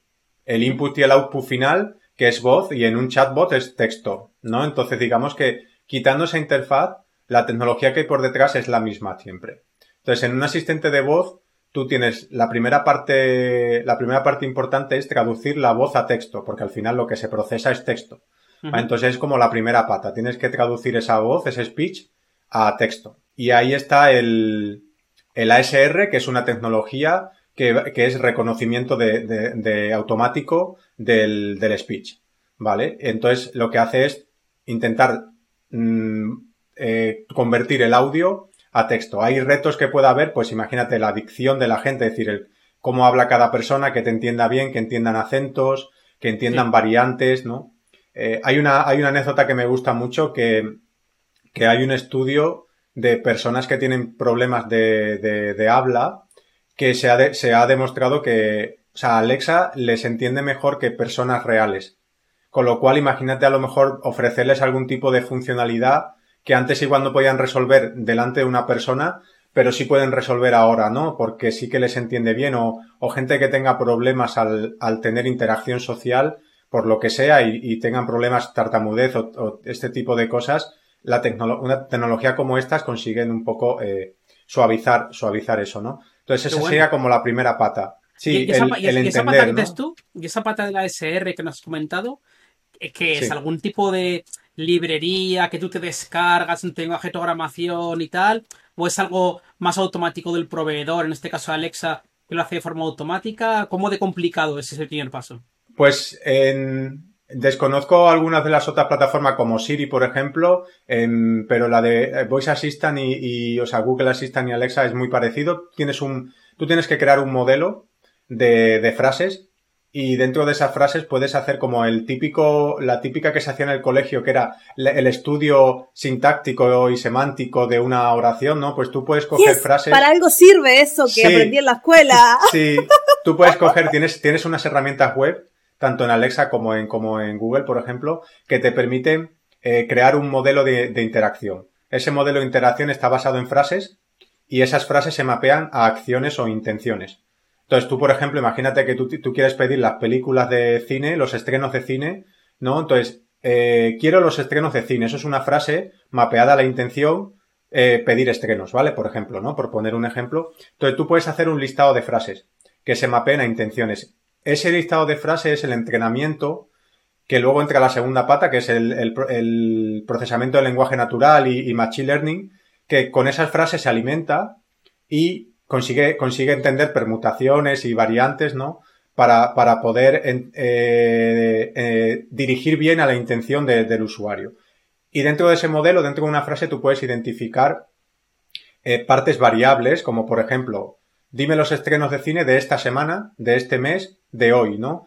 El input y el output final, que es voz, y en un chatbot es texto, ¿no? Entonces, digamos que quitando esa interfaz, la tecnología que hay por detrás es la misma siempre. Entonces, en un asistente de voz, tú tienes la primera parte, la primera parte importante es traducir la voz a texto, porque al final lo que se procesa es texto. Entonces es como la primera pata. Tienes que traducir esa voz, ese speech, a texto. Y ahí está el, el ASR, que es una tecnología que, es reconocimiento de, automático del, del, speech. ¿Vale? Entonces lo que hace es intentar mm, eh, convertir el audio a texto. Hay retos que pueda haber, pues imagínate la dicción de la gente, es decir, el, cómo habla cada persona, que te entienda bien, que entiendan acentos, que entiendan variantes, ¿no? Eh, hay, una, hay una anécdota que me gusta mucho que, que hay un estudio de personas que tienen problemas de, de, habla que se ha, se ha demostrado que, o sea, Alexa les entiende mejor que personas reales. Con lo cual, imagínate a lo mejor ofrecerles algún tipo de funcionalidad que antes igual no podían resolver delante de una persona, pero sí pueden resolver ahora, ¿no? Porque sí que les entiende bien o, o gente que tenga problemas al, al, tener interacción social, por lo que sea, y, tengan problemas tartamudez o, este tipo de cosas, la una tecnología como estas consiguen un poco eh, suavizar, suavizar eso, ¿no? Entonces esa sería como la primera pata. Sí, ¿Y, esa, el, el esa pata que tú, y esa pata de la SR que nos has comentado, eh, que es algún tipo de librería que tú te descargas en tu lenguaje de programación y tal, o es algo más automático del proveedor, en este caso Alexa, que lo hace de forma automática? ¿Cómo de complicado es ese primer paso? Pues desconozco algunas de las otras plataformas como Siri, por ejemplo, pero la de Voice Assistant y, o sea, Google Assistant y Alexa es muy parecido. Tienes un, tú tienes que crear un modelo de, de frases y dentro de esas frases puedes hacer como el típico, la típica que se hacía en el colegio, que era el estudio sintáctico y semántico de una oración, ¿no? Pues tú puedes coger frases. Para algo sirve eso que aprendí en la escuela. Sí, tú puedes coger, tienes, tienes unas herramientas web, tanto en Alexa como en, Google, por ejemplo, que te permiten eh, crear un modelo de, de interacción. Ese modelo de interacción está basado en frases y esas frases se mapean a acciones o intenciones. Entonces tú, por ejemplo, imagínate que tú, quieres pedir las películas de cine, los estrenos de cine, ¿no? Entonces, eh, quiero los estrenos de cine. Eso es una frase mapeada a la intención eh, pedir estrenos, ¿vale? Por ejemplo, ¿no? Por poner un ejemplo. Entonces tú puedes hacer un listado de frases que se mapeen a intenciones. Ese listado de frases es el entrenamiento que luego entra la segunda pata, que es el, procesamiento del lenguaje natural y, machine learning, que con esas frases se alimenta y consigue, consigue entender permutaciones y variantes, ¿no? Para, para poder eh, eh, dirigir bien a la intención del usuario. Y dentro de ese modelo, dentro de una frase, tú puedes identificar eh, partes variables, como por ejemplo, dime los estrenos de cine de esta semana, de este mes, de hoy, ¿no?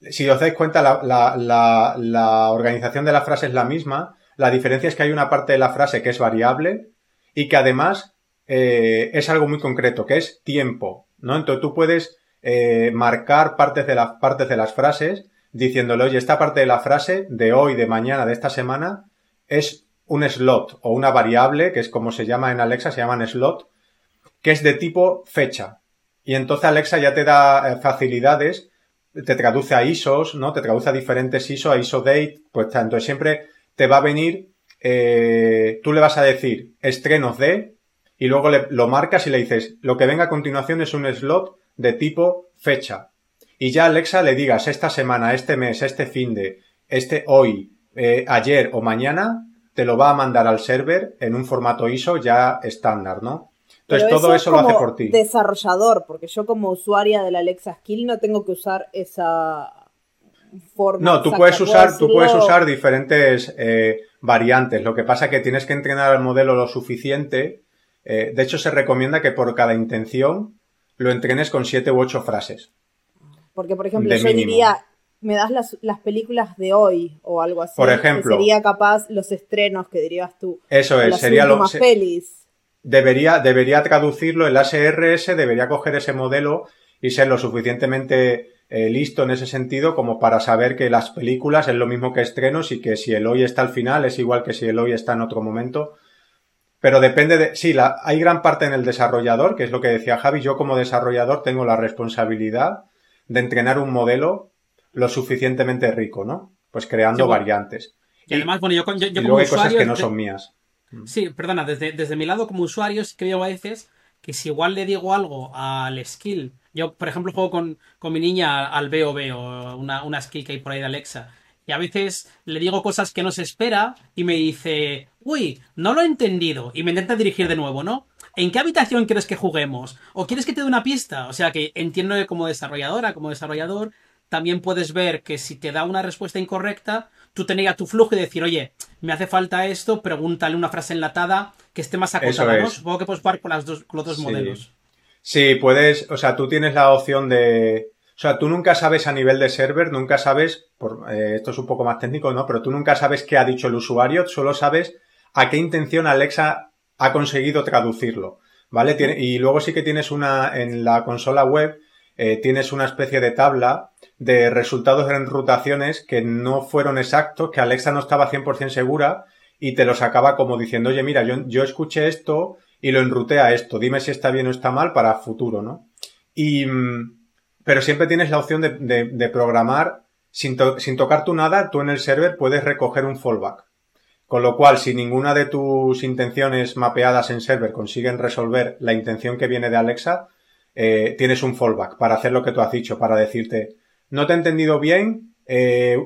Si os dais cuenta, la, la, la organización de la frase es la misma. La diferencia es que hay una parte de la frase que es variable y que además eh, es algo muy concreto, que es tiempo, ¿no? Entonces tú puedes eh, marcar partes de, las partes de las frases diciéndole, oye, esta parte de la frase de hoy, de mañana, de esta semana, es un slot o una variable, que es como se llama en Alexa, se llaman slot, que es de tipo fecha. Y entonces Alexa ya te da eh, facilidades te traduce a ISOs, ¿no? Te traduce a diferentes ISO, a ISO date, pues entonces siempre te va a venir, eh, tú le vas a decir estrenos de, y luego le, lo marcas y le dices, lo que venga a continuación es un slot de tipo fecha. Y ya Alexa le digas esta semana, este mes, este fin de, este hoy, eh, ayer o mañana, te lo va a mandar al server en un formato ISO ya estándar, ¿no? Entonces todo eso, lo hace por ti. Desarrollador, porque yo como usuaria del Alexa Skill no tengo que usar esa forma. No, tú puedes usar, tú puedes usar diferentes eh, variantes. Lo que pasa es que tienes que entrenar al modelo lo suficiente. Eh, de hecho, se recomienda que por cada intención lo entrenes con siete u ocho frases. Porque, por ejemplo, yo diría, me das las, las, películas de hoy o algo así. Por ejemplo. sería capaz los estrenos que dirías tú. Eso es, sería lo más pelis. Debería, debería traducirlo, el ASRS debería coger ese modelo y ser lo suficientemente eh, listo en ese sentido como para saber que las películas es lo mismo que estrenos y que si el hoy está al final es igual que si el hoy está en otro momento. Pero depende de. Sí, la, hay gran parte en el desarrollador, que es lo que decía Javi. Yo, como desarrollador, tengo la responsabilidad de entrenar un modelo lo suficientemente rico, ¿no? Pues creando variantes. Y, además, bueno, yo, yo, y luego hay cosas que no son mías. Sí, perdona, desde, desde mi lado como usuario sí que veo a veces que si igual le digo algo al skill, yo por ejemplo juego con, con mi niña al BOB una, una skill que hay por ahí de Alexa, y a veces le digo cosas que no se espera y me dice, uy, no lo he entendido. Y me intenta dirigir de nuevo, ¿no? ¿En qué habitación quieres que juguemos? ¿O quieres que te dé una pista? O sea que entiendo que como desarrolladora, como desarrollador, también puedes ver que si te da una respuesta incorrecta, tú tenías tu flujo y decir, oye, me hace falta esto, pregúntale una frase enlatada que esté más acotada, ¿no? Supongo que puedes jugar con, las dos, con los dos modelos. Sí, puedes, o sea, tú tienes la opción de, o sea, tú nunca sabes a nivel de server, nunca sabes, por, eh, esto es un poco más técnico, ¿no? Pero tú nunca sabes qué ha dicho el usuario, solo sabes a qué intención Alexa ha conseguido traducirlo, ¿vale? y luego sí que tienes una, en la consola web, eh, tienes una especie de tabla de resultados de enrutaciones que no fueron exactos, que Alexa no estaba 100% segura y te los acaba como diciendo, oye, mira, yo, yo escuché esto y lo enruté a esto, dime si está bien o está mal para futuro, ¿no? Y, mm, pero siempre tienes la opción de, programar sin, sin, tocar tú nada, tú en el server puedes recoger un fallback. Con lo cual, si ninguna de tus intenciones mapeadas en server consiguen resolver la intención que viene de Alexa, eh, tienes un fallback para hacer lo que tú has dicho, para decirte, no te he entendido bien, eh,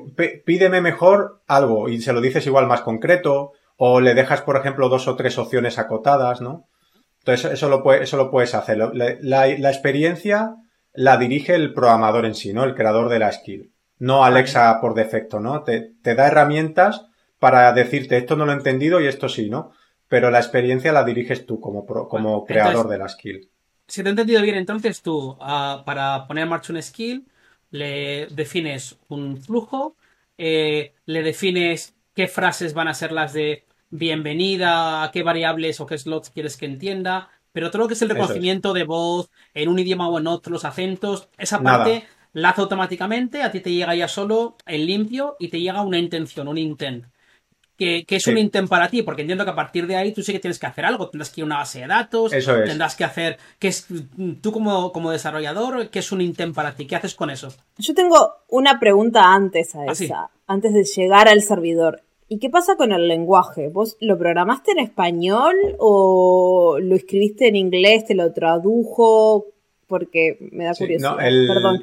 pídeme mejor algo y se lo dices igual más concreto o le dejas, por ejemplo, dos o tres opciones acotadas, ¿no? Entonces, eso lo, eso lo puedes hacer. La, la experiencia la dirige el programador en sí, ¿no? El creador de la skill. No Alexa por defecto, ¿no? Te, te da herramientas para decirte esto no lo he entendido y esto sí, ¿no? Pero la experiencia la diriges tú como, como creador de la skill. Si te he entendido bien, entonces tú, ah, para poner en marcha un skill, le defines un flujo, eh, le defines qué frases van a ser las de bienvenida, qué variables o qué slots quieres que entienda, pero todo lo que es el reconocimiento de voz en un idioma o en otro, los acentos, esa parte la hace automáticamente, a ti te llega ya solo el limpio y te llega una intención, un intent. Que, es un intent para ti, porque entiendo que a partir de ahí tú sí que tienes que hacer algo, tendrás que ir a una base de datos, eso tendrás que hacer, que es tú como, como desarrollador, ¿qué es un intent para ti? ¿Qué haces con eso? Yo tengo una pregunta antes a ah, esa, antes de llegar al servidor. ¿Y qué pasa con el lenguaje? ¿Vos lo programaste en español o lo escribiste en inglés, te lo tradujo? Porque me da curiosidad. no, el, Perdón.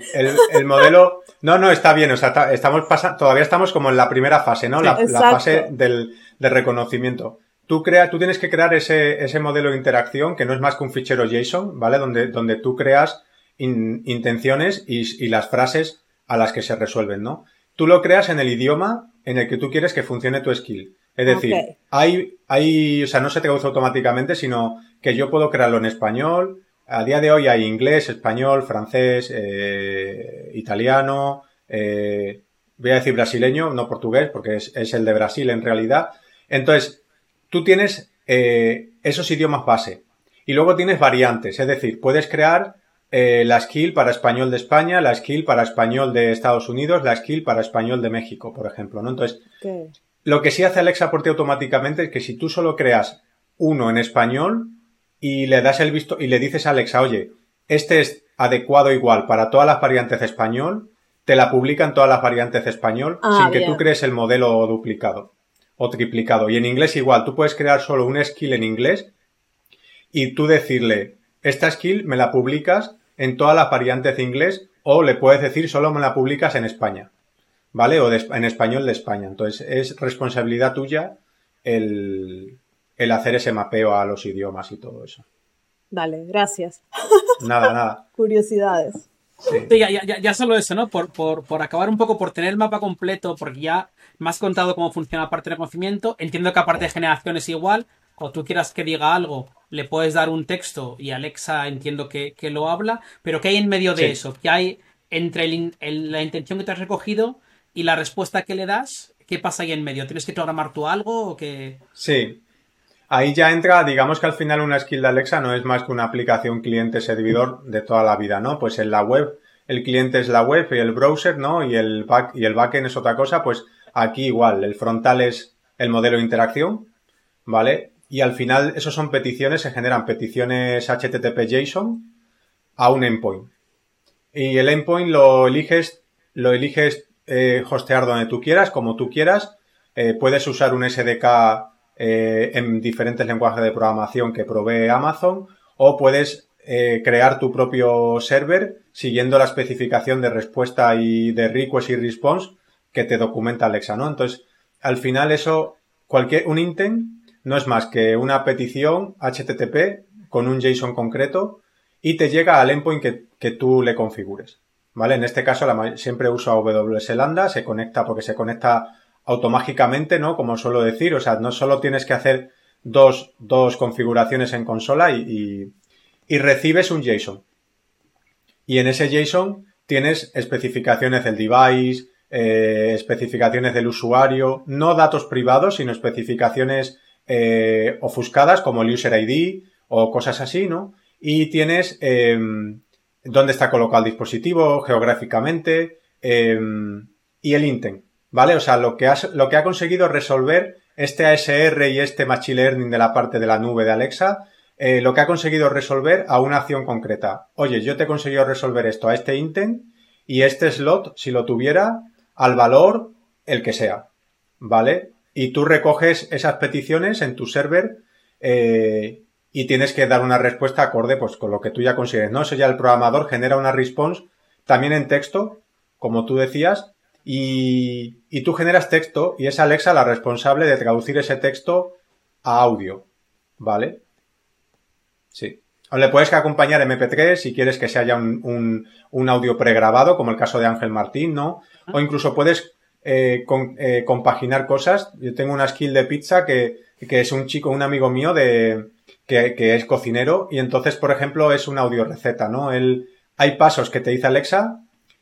El, modelo. No, no, está bien. O sea, estamos todavía estamos como en la primera fase, ¿no? La, fase del, reconocimiento. Tú, crea, tú tienes que crear ese, ese modelo de interacción que no es más que un fichero JSON, ¿vale? Donde, donde tú creas intenciones y, y las frases a las que se resuelven, ¿no? Tú lo creas en el idioma en el que tú quieres que funcione tu skill. Es decir, hay, hay, o sea, no se traduce automáticamente, sino que yo puedo crearlo en español. A día de hoy hay inglés, español, francés, eh, italiano, eh, voy a decir brasileño, no portugués, porque es, el de Brasil en realidad. Entonces, tú tienes eh, esos idiomas base. Y luego tienes variantes, es decir, puedes crear eh, la skill para español de España, la skill para español de Estados Unidos, la skill para español de México, por ejemplo, ¿no? Entonces, lo que sí hace Alexa por ti automáticamente es que si tú solo creas uno en español y le das el visto y le dices a Alexa, oye, este es adecuado igual para todas las variantes de español, te la publica en todas las variantes de español Ah, sin que bien. tú crees el modelo duplicado o triplicado. Y en inglés igual, tú puedes crear solo un skill en inglés y tú decirle, esta skill me la publicas en todas las variantes de inglés o le puedes decir solo me la publicas en España, ¿vale? O de- en español de España. Entonces es responsabilidad tuya el, el hacer ese mapeo a los idiomas y todo eso. Dale, gracias. Nada, nada. Curiosidades. Sí. Sí, ya, ya- ya- ya solo eso, ¿no? Por, por, por acabar un poco, por tener el mapa completo, porque ya me has contado cómo funciona la parte de conocimiento. Entiendo que aparte de generación es igual. Cuando tú quieras que diga algo, le puedes dar un texto y Alexa entiendo que, que lo habla. Pero ¿qué hay en medio de Sí. eso? ¿Qué hay entre el in- el- la intención que te has recogido y la respuesta que le das? ¿Qué pasa ahí en medio? ¿Tienes que programar tú algo o qué? Sí. Ahí ya entra, digamos que al final una skill de Alexa no es más que una aplicación cliente-servidor de toda la vida, ¿no? Pues en la web, el cliente es la web y el browser, ¿no? Y el back, y el backend es otra cosa, pues aquí igual, el frontal es el modelo de interacción, ¿vale? Y al final, esos son peticiones, se generan peticiones HTTP JSON a un endpoint. Y el endpoint lo eliges, lo eliges eh, hostear donde tú quieras, como tú quieras. Eh, puedes usar un SDK eh, en diferentes lenguajes de programación que provee Amazon o puedes eh, crear tu propio server siguiendo la especificación de respuesta y de request y response que te documenta Alexa, ¿no? Entonces, al final eso, cualquier, un intent no es más que una petición HTTP con un JSON concreto y te llega al endpoint que, que tú le configures. ¿Vale? En este caso siempre uso AWS Lambda, se conecta porque se conecta automáticamente, ¿no? Como suelo decir, o sea, no solo tienes que hacer dos, dos configuraciones en consola y, y- recibes un JSON. Y en ese JSON tienes especificaciones del device, eh, especificaciones del usuario, no datos privados, sino especificaciones eh, ofuscadas como el user ID o cosas así, ¿no? Y tienes eh, dónde está colocado el dispositivo geográficamente eh, y el intent, ¿vale? O sea, lo que, has, lo que ha conseguido resolver este ASR y este Machine Learning de la parte de la nube de Alexa, eh, lo que ha conseguido resolver a una acción concreta. Oye, yo te he conseguido resolver esto a este intent y este slot, si lo tuviera, al valor el que sea, ¿vale? Y tú recoges esas peticiones en tu server eh, y tienes que dar una respuesta acorde pues con lo que tú ya consideres, ¿no? Eso ya el programador genera una response también en texto, como tú decías, y, y tú generas texto y es Alexa la responsable de traducir ese texto a audio, ¿vale? Sí. O le puedes acompañar MP3 si quieres que sea ya un, un, un audio pregrabado, como el caso de Ángel Martín, ¿no? O incluso puedes eh, con- eh, compaginar cosas. Yo tengo una skill de pizza que, que es un chico, un amigo mío de, que, que es cocinero y entonces, por ejemplo, es una audio receta, ¿no? Él, hay pasos que te dice Alexa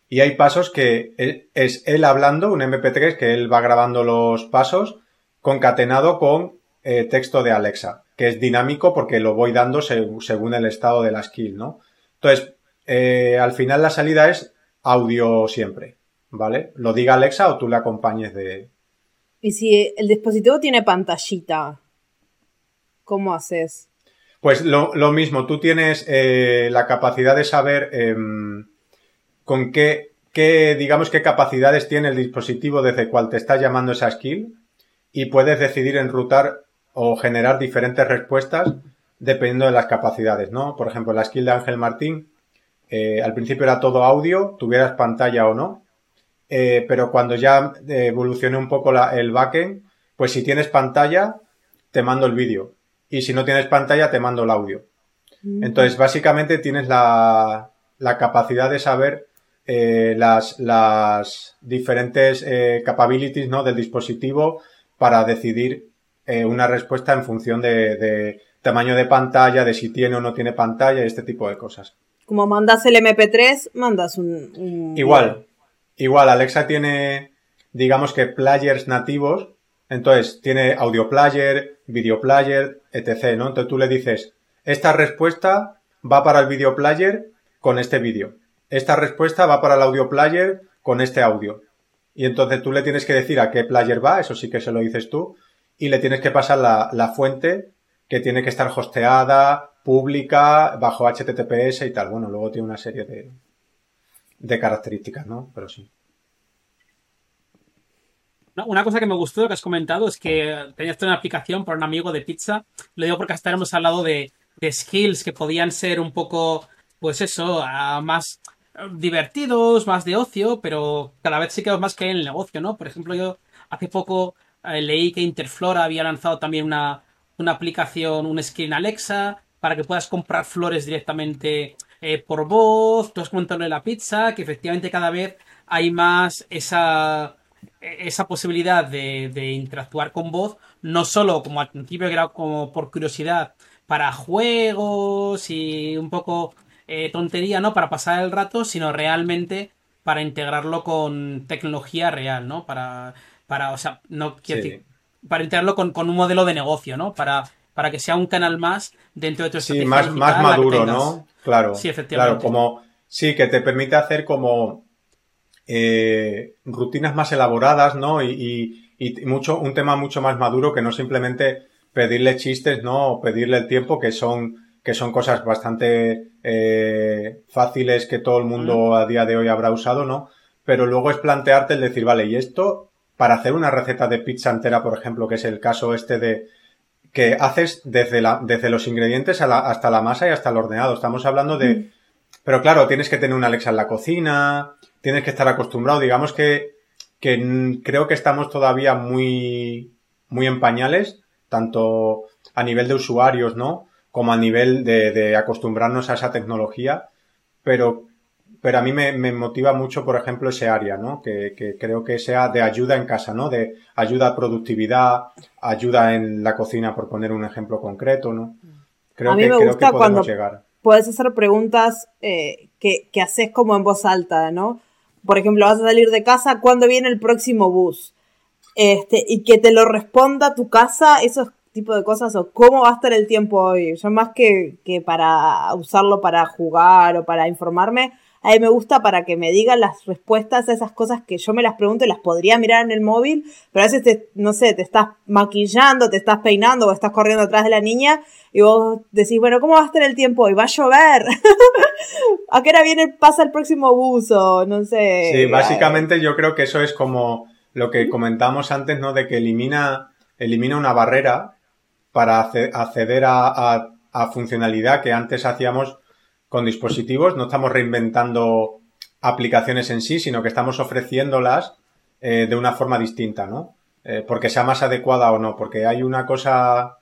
y hay pasos que él- es él hablando, un MP3 que él va grabando los pasos concatenado con eh, texto de Alexa, que es dinámico porque lo voy dando seg- según el estado de la skill, ¿no? Entonces, eh, al final la salida es audio siempre, ¿vale? Lo diga Alexa o tú le acompañes de... Y si el dispositivo tiene pantallita, ¿cómo haces? Pues lo, lo mismo, tú tienes eh, la capacidad de saber em, con qué, qué, digamos, qué capacidades tiene el dispositivo desde el cual te está llamando esa skill y puedes decidir enrutar o generar diferentes respuestas dependiendo de las capacidades, ¿no? Por ejemplo, la skill de Ángel Martín, eh, al principio era todo audio, tuvieras pantalla o no, eh, pero cuando ya eh, evolucionó un poco la- el backend, pues si tienes pantalla, te mando el vídeo. Y si no tienes pantalla, te mando el audio. Entonces, básicamente tienes la, la capacidad de saber eh, las, las diferentes eh, capabilities ¿no? del dispositivo para decidir eh, una respuesta en función de, de tamaño de pantalla, de si tiene o no tiene pantalla y este tipo de cosas. Como mandas el MP3, mandas un... un- Igual, igual, Alexa tiene, digamos que players nativos, entonces tiene audio player, video player, etc., ¿no? Entonces tú le dices, esta respuesta va para el video player con este vídeo. Esta respuesta va para el audio player con este audio. Y entonces tú le tienes que decir a qué player va, eso sí que se lo dices tú, y le tienes que pasar la, la fuente que tiene que estar hosteada, pública, bajo HTTPS y tal. Bueno, luego tiene una serie de, de características, ¿no? Pero sí. Una cosa que me gustó lo que has comentado es que tenías una aplicación para un amigo de pizza. Lo digo porque hasta hemos hablado de, de skills que podían ser un poco, pues eso, más divertidos, más de ocio, pero cada vez sí que más que en el negocio, ¿no? Por ejemplo, yo hace poco eh, leí que Interflora había lanzado también una, una aplicación, un skill en Alexa, para que puedas comprar flores directamente eh, por voz. Tú has comentado de la pizza, que efectivamente cada vez hay más esa esa posibilidad de, interactuar con voz, no solo como al principio que era como por curiosidad para juegos y un poco eh, tontería, ¿no? Para pasar el rato, sino realmente para integrarlo con tecnología real, ¿no? Para, para o sea, no quiero decir, para integrarlo con, un modelo de negocio, ¿no? Para, para que sea un canal más dentro de tu Sí, más, más maduro, ¿no? Claro. Sí, efectivamente. Claro, como, sí, que te permite hacer como eh, rutinas más elaboradas, ¿no? Y, mucho, un tema mucho más maduro que no simplemente pedirle chistes, ¿no? O pedirle el tiempo, que son, que son cosas bastante eh, fáciles que todo el mundo a día de hoy habrá usado, ¿no? Pero luego es plantearte el decir, vale, y esto, para hacer una receta de pizza entera, por ejemplo, que es el caso este de que haces desde, la, desde los ingredientes hasta la masa y hasta el ordenado. Estamos hablando de... Mm. Pero claro, tienes que tener una Alexa en la cocina, tienes que estar acostumbrado. Digamos que, que creo que estamos todavía muy, muy en pañales, tanto a nivel de usuarios, ¿no? Como a nivel de, de acostumbrarnos a esa tecnología. Pero, pero a mí me, me, motiva mucho, por ejemplo, ese área, ¿no? Que, que, creo que sea de ayuda en casa, ¿no? De ayuda a productividad, ayuda en la cocina, por poner un ejemplo concreto, ¿no? Creo que, creo que podemos llegar. Puedes hacer preguntas eh, que, que haces como en voz alta, ¿no? por ejemplo, vas a salir de casa, ¿cuándo viene el próximo bus? Este, y que te lo responda tu casa, esos tipos de cosas, o cómo va a estar el tiempo hoy. Yo más que, que para usarlo para jugar o para informarme, a mí me gusta para que me digan las respuestas a esas cosas que yo me las pregunto y las podría mirar en el móvil, pero a veces, te, no sé, te estás maquillando, te estás peinando o estás corriendo atrás de la niña y vos decís, bueno, ¿cómo va a estar el tiempo hoy? ¿Va a llover? ¿A qué hora viene, pasa el próximo bus o no sé? Sí, básicamente yo creo que eso es como lo que comentamos antes, ¿no? De que elimina, elimina una barrera para acceder a, a funcionalidad que antes hacíamos con dispositivos, no estamos reinventando aplicaciones en sí, sino que estamos ofreciéndolas eh, de una forma distinta, ¿no? Eh, porque sea más adecuada o no, porque hay una cosa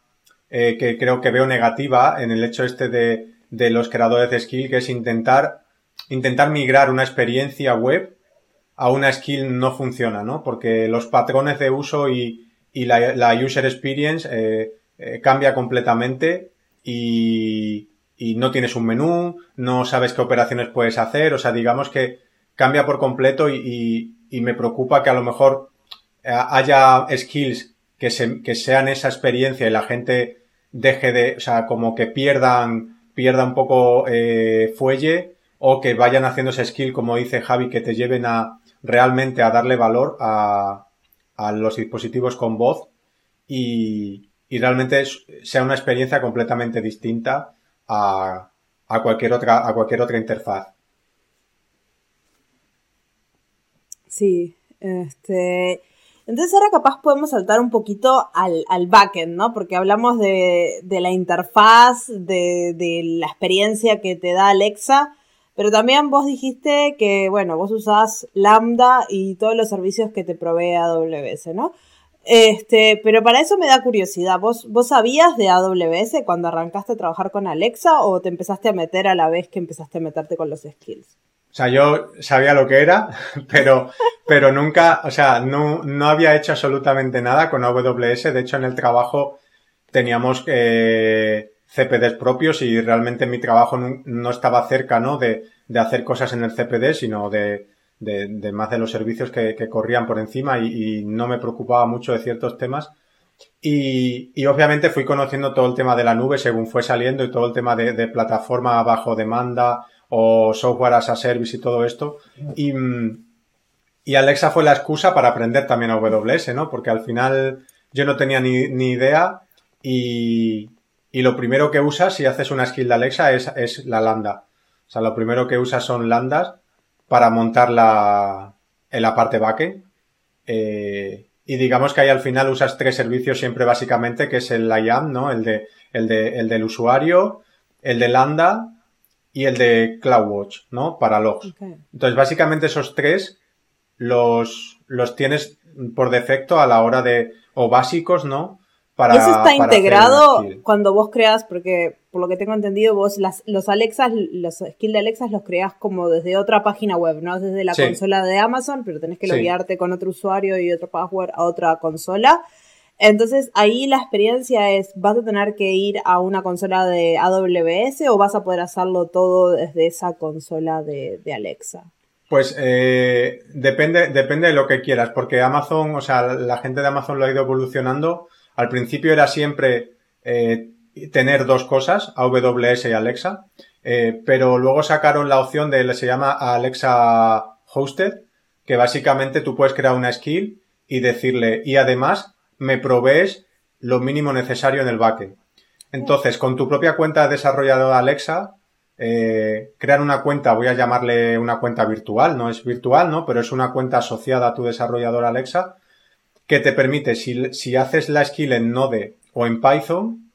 eh, que creo que veo negativa en el hecho este de, de, los creadores de skill, que es intentar, intentar migrar una experiencia web a una skill no funciona, ¿no? Porque los patrones de uso y, y la, la user experience cambia completamente y, y no tienes un menú, no sabes qué operaciones puedes hacer, o sea, digamos que cambia por completo y, y, me preocupa que a lo mejor eh, haya skills que, se, que sean esa experiencia y la gente deje de, o sea, como que pierdan, pierda un poco eh, fuelle o que vayan haciendo ese skill, como dice Javi, que te lleven a realmente a darle valor a, a los dispositivos con voz y, y realmente sea una experiencia completamente distinta a, a, cualquier, otra, a cualquier otra interfaz. Sí, este... Entonces ahora capaz podemos saltar un poquito al, al backend, ¿no? Porque hablamos de, de la interfaz, de, de, la experiencia que te da Alexa, pero también vos dijiste que, bueno, vos usás Lambda y todos los servicios que te provee AWS, ¿no? Este, pero para eso me da curiosidad. ¿Vos, ¿Vos sabías de AWS cuando arrancaste a trabajar con Alexa o te empezaste a meter a la vez que empezaste a meterte con los skills? O sea, yo sabía lo que era, pero, pero nunca, o sea, no, no había hecho absolutamente nada con AWS. De hecho, en el trabajo teníamos eh, CPDs propios y realmente mi trabajo no, estaba cerca, ¿no? De, de hacer cosas en el CPD, sino de, de, más de los servicios que, corrían por encima y, no me preocupaba mucho de ciertos temas. Y, obviamente fui conociendo todo el tema de la nube según fue saliendo y todo el tema de, plataforma bajo demanda o software as a service y todo esto. Y, y Alexa fue la excusa para aprender también AWS, ¿no? Porque al final yo no tenía ni, ni idea y, y, lo primero que usas si haces una skill de Alexa es, es la lambda. O sea, lo primero que usas son lambdas para montarla en la parte backend. Eh, y digamos que ahí al final usas tres servicios siempre básicamente, que es el IAM, ¿no? El de, el de, el del usuario, el de Lambda y el de CloudWatch, ¿no? Para logs. Entonces, básicamente esos tres los, los tienes por defecto a la hora de, o básicos, ¿no? Para, y eso está integrado cuando vos creas, porque por lo que tengo entendido, vos las, los Alexas, los skills de Alexas los creas como desde otra página web, no desde la consola de Amazon, pero tenés que loguearte con otro usuario y otro password a otra consola. Entonces ahí la experiencia es, ¿vas a tener que ir a una consola de AWS o vas a poder hacerlo todo desde esa consola de, Alexa? Pues eh, depende, depende de lo que quieras, porque Amazon, o sea, la gente de Amazon lo ha ido evolucionando. Al principio era siempre eh, tener dos cosas, AWS y Alexa, eh, pero luego sacaron la opción de, se llama Alexa Hosted, que básicamente tú puedes crear una skill y decirle, y además me provees lo mínimo necesario en el backend. Entonces, con tu propia cuenta de desarrollador Alexa, eh, crear una cuenta, voy a llamarle una cuenta virtual, no es virtual, ¿no? Pero es una cuenta asociada a tu desarrollador Alexa, que te permite, si, si haces la skill en Node o en Python,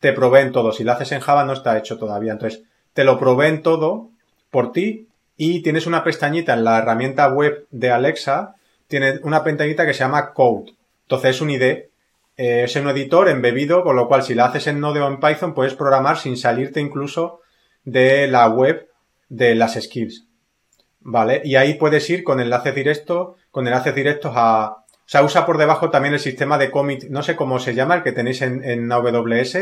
te proveen todo. Si lo haces en Java no está hecho todavía. Entonces, te lo proveen todo por ti y tienes una pestañita en la herramienta web de Alexa, tiene una pestañita que se llama Code. Entonces es un ID, eh, es un editor embebido, con lo cual si la haces en Node o en Python puedes programar sin salirte incluso de la web de las skills. ¿Vale? Y ahí puedes ir con enlaces directos, con enlaces directos a, o sea, usa por debajo también el sistema de commit, no sé cómo se llama, el que tenéis en, en AWS,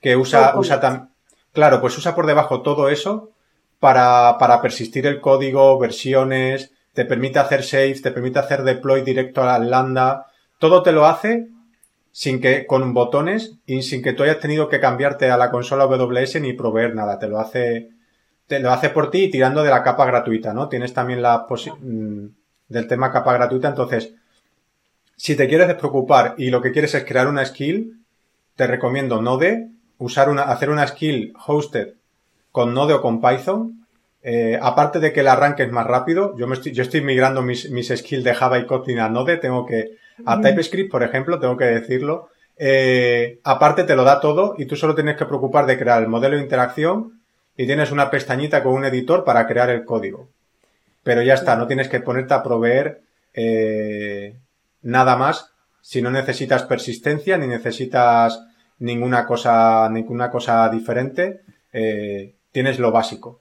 que usa, usa tan, claro, pues usa por debajo todo eso para, para persistir el código, versiones, te permite hacer saves, te permite hacer deploy directo a Lambda, todo te lo hace sin que, con botones y sin que tú hayas tenido que cambiarte a la consola AWS ni proveer nada, te lo hace, te lo hace por ti y tirando de la capa gratuita, ¿no? Tienes también la mm, del tema capa gratuita, entonces, si te quieres despreocupar y lo que quieres es crear una skill, te recomiendo Node. Usar una, hacer una skill hosted con Node o con Python, eh, aparte de que el arranque es más rápido, yo, me estoy, yo estoy migrando mis, mis skills de Java y Kotlin a Node, tengo que, a TypeScript, por ejemplo, tengo que decirlo, eh, aparte te lo da todo y tú solo tienes que preocupar de crear el modelo de interacción y tienes una pestañita con un editor para crear el código. Pero ya está, no tienes que ponerte a proveer eh, nada más si no necesitas persistencia ni necesitas ninguna cosa, ninguna cosa diferente, eh, tienes lo básico.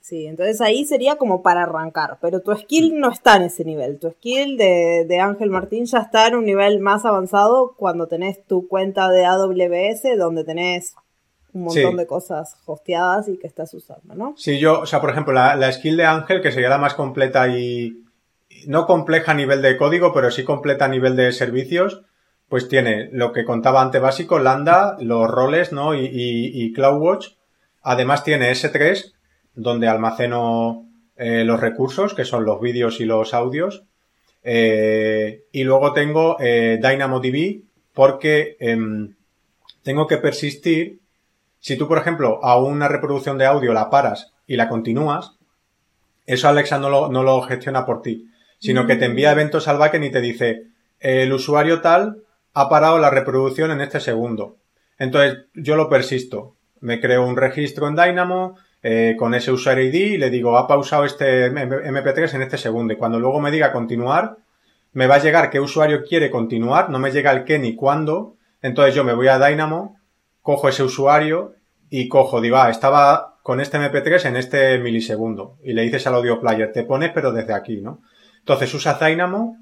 Sí, entonces ahí sería como para arrancar, pero tu skill no está en ese nivel. Tu skill de, Ángel Martín ya está en un nivel más avanzado cuando tenés tu cuenta de AWS, donde tenés un montón de cosas hosteadas y que estás usando, ¿no? Sí, yo, o sea, por ejemplo, la, la skill de Ángel, que sería la más completa y no compleja a nivel de código, pero sí completa a nivel de servicios, pues tiene lo que contaba antes básico, Lambda, los roles, ¿no? Y, y, CloudWatch. Además tiene S3, donde almaceno eh, los recursos, que son los vídeos y los audios. Eh, y luego tengo eh, DynamoDB, porque em, tengo que persistir. Si tú, por ejemplo, a una reproducción de audio la paras y la continúas, eso Alexa no lo, no lo gestiona por ti, sino que te envía eventos al backend y te dice, el usuario tal ha parado la reproducción en este segundo. Entonces yo lo persisto. Me creo un registro en Dynamo eh, con ese usuario ID y le digo, ha pausado este MP3 en este segundo. Y cuando luego me diga continuar, me va a llegar qué usuario quiere continuar, no me llega el qué ni cuándo. Entonces yo me voy a Dynamo, cojo ese usuario y cojo, digo, ah, estaba con este MP3 en este milisegundo. Y le dices al audio player, te pones pero desde aquí, ¿no? Entonces usas Dynamo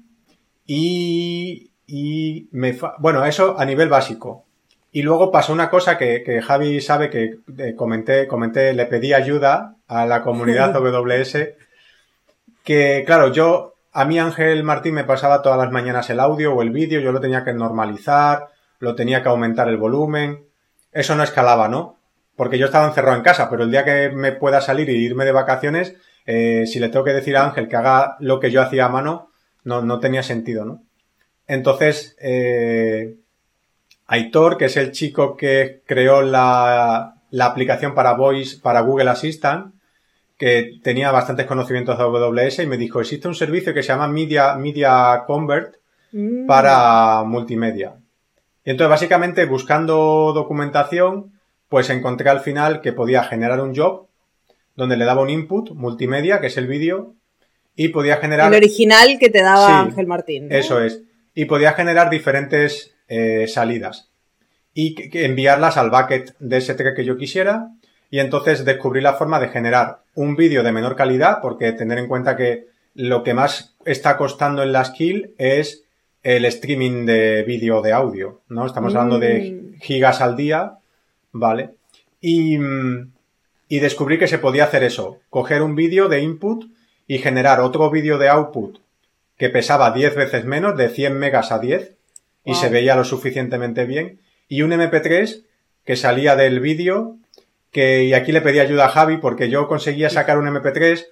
y, y me bueno, eso a nivel básico. Y luego pasó una cosa que, que Javi sabe que eh, comenté, comenté, le pedí ayuda a la comunidad AWS, que claro, yo, a mí Ángel Martín me pasaba todas las mañanas el audio o el vídeo, yo lo tenía que normalizar, lo tenía que aumentar el volumen, eso no escalaba, ¿no? Porque yo estaba encerrado en casa, pero el día que me pueda salir y irme de vacaciones, eh, si le tengo que decir a Ángel que haga lo que yo hacía a mano, no, no tenía sentido, ¿no? Entonces, eh, Aitor, que es el chico que creó la, la aplicación para Voice, para Google Assistant, que tenía bastantes conocimientos de AWS y me dijo, existe un servicio que se llama Media, Media Convert Mm. para multimedia. Y entonces, básicamente, buscando documentación, pues encontré al final que podía generar un job donde le daba un input multimedia, que es el vídeo, y podía generar... El original que te daba Sí, Ángel Martín. ¿no? Eso es. Y podía generar diferentes eh, salidas. Y que- que enviarlas al bucket de ese track que yo quisiera. Y entonces descubrí la forma de generar un vídeo de menor calidad, porque tener en cuenta que lo que más está costando en la skill es el streaming de vídeo de audio, ¿no? Estamos hablando de Mm. gigas al día, ¿vale? Y, mm, y descubrí que se podía hacer eso, coger un vídeo de input y generar otro vídeo de output que pesaba 10 veces menos, de 100 megas a 10, y Wow. se veía lo suficientemente bien, y un MP3 que salía del vídeo, que, y aquí le pedí ayuda a Javi porque yo conseguía sacar un MP3,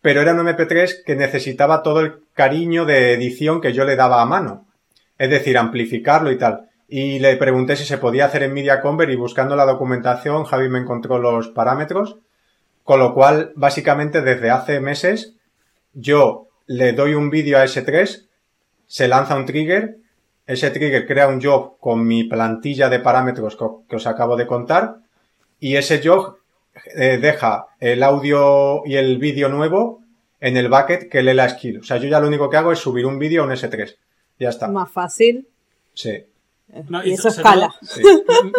pero era un MP3 que necesitaba todo el cariño de edición que yo le daba a mano, es decir, amplificarlo y tal. Y le pregunté si se podía hacer en Media Convert y buscando la documentación, Javi me encontró los parámetros, con lo cual, básicamente, desde hace meses, yo le doy un vídeo a S3, se lanza un trigger, ese trigger crea un job con mi plantilla de parámetros que os acabo de contar, y ese job eh, deja el audio y el vídeo nuevo en el bucket que lee la skill. O sea, yo ya lo único que hago es subir un vídeo a un S3. Ya está. Más fácil. Sí. No, y y eso escala. sí.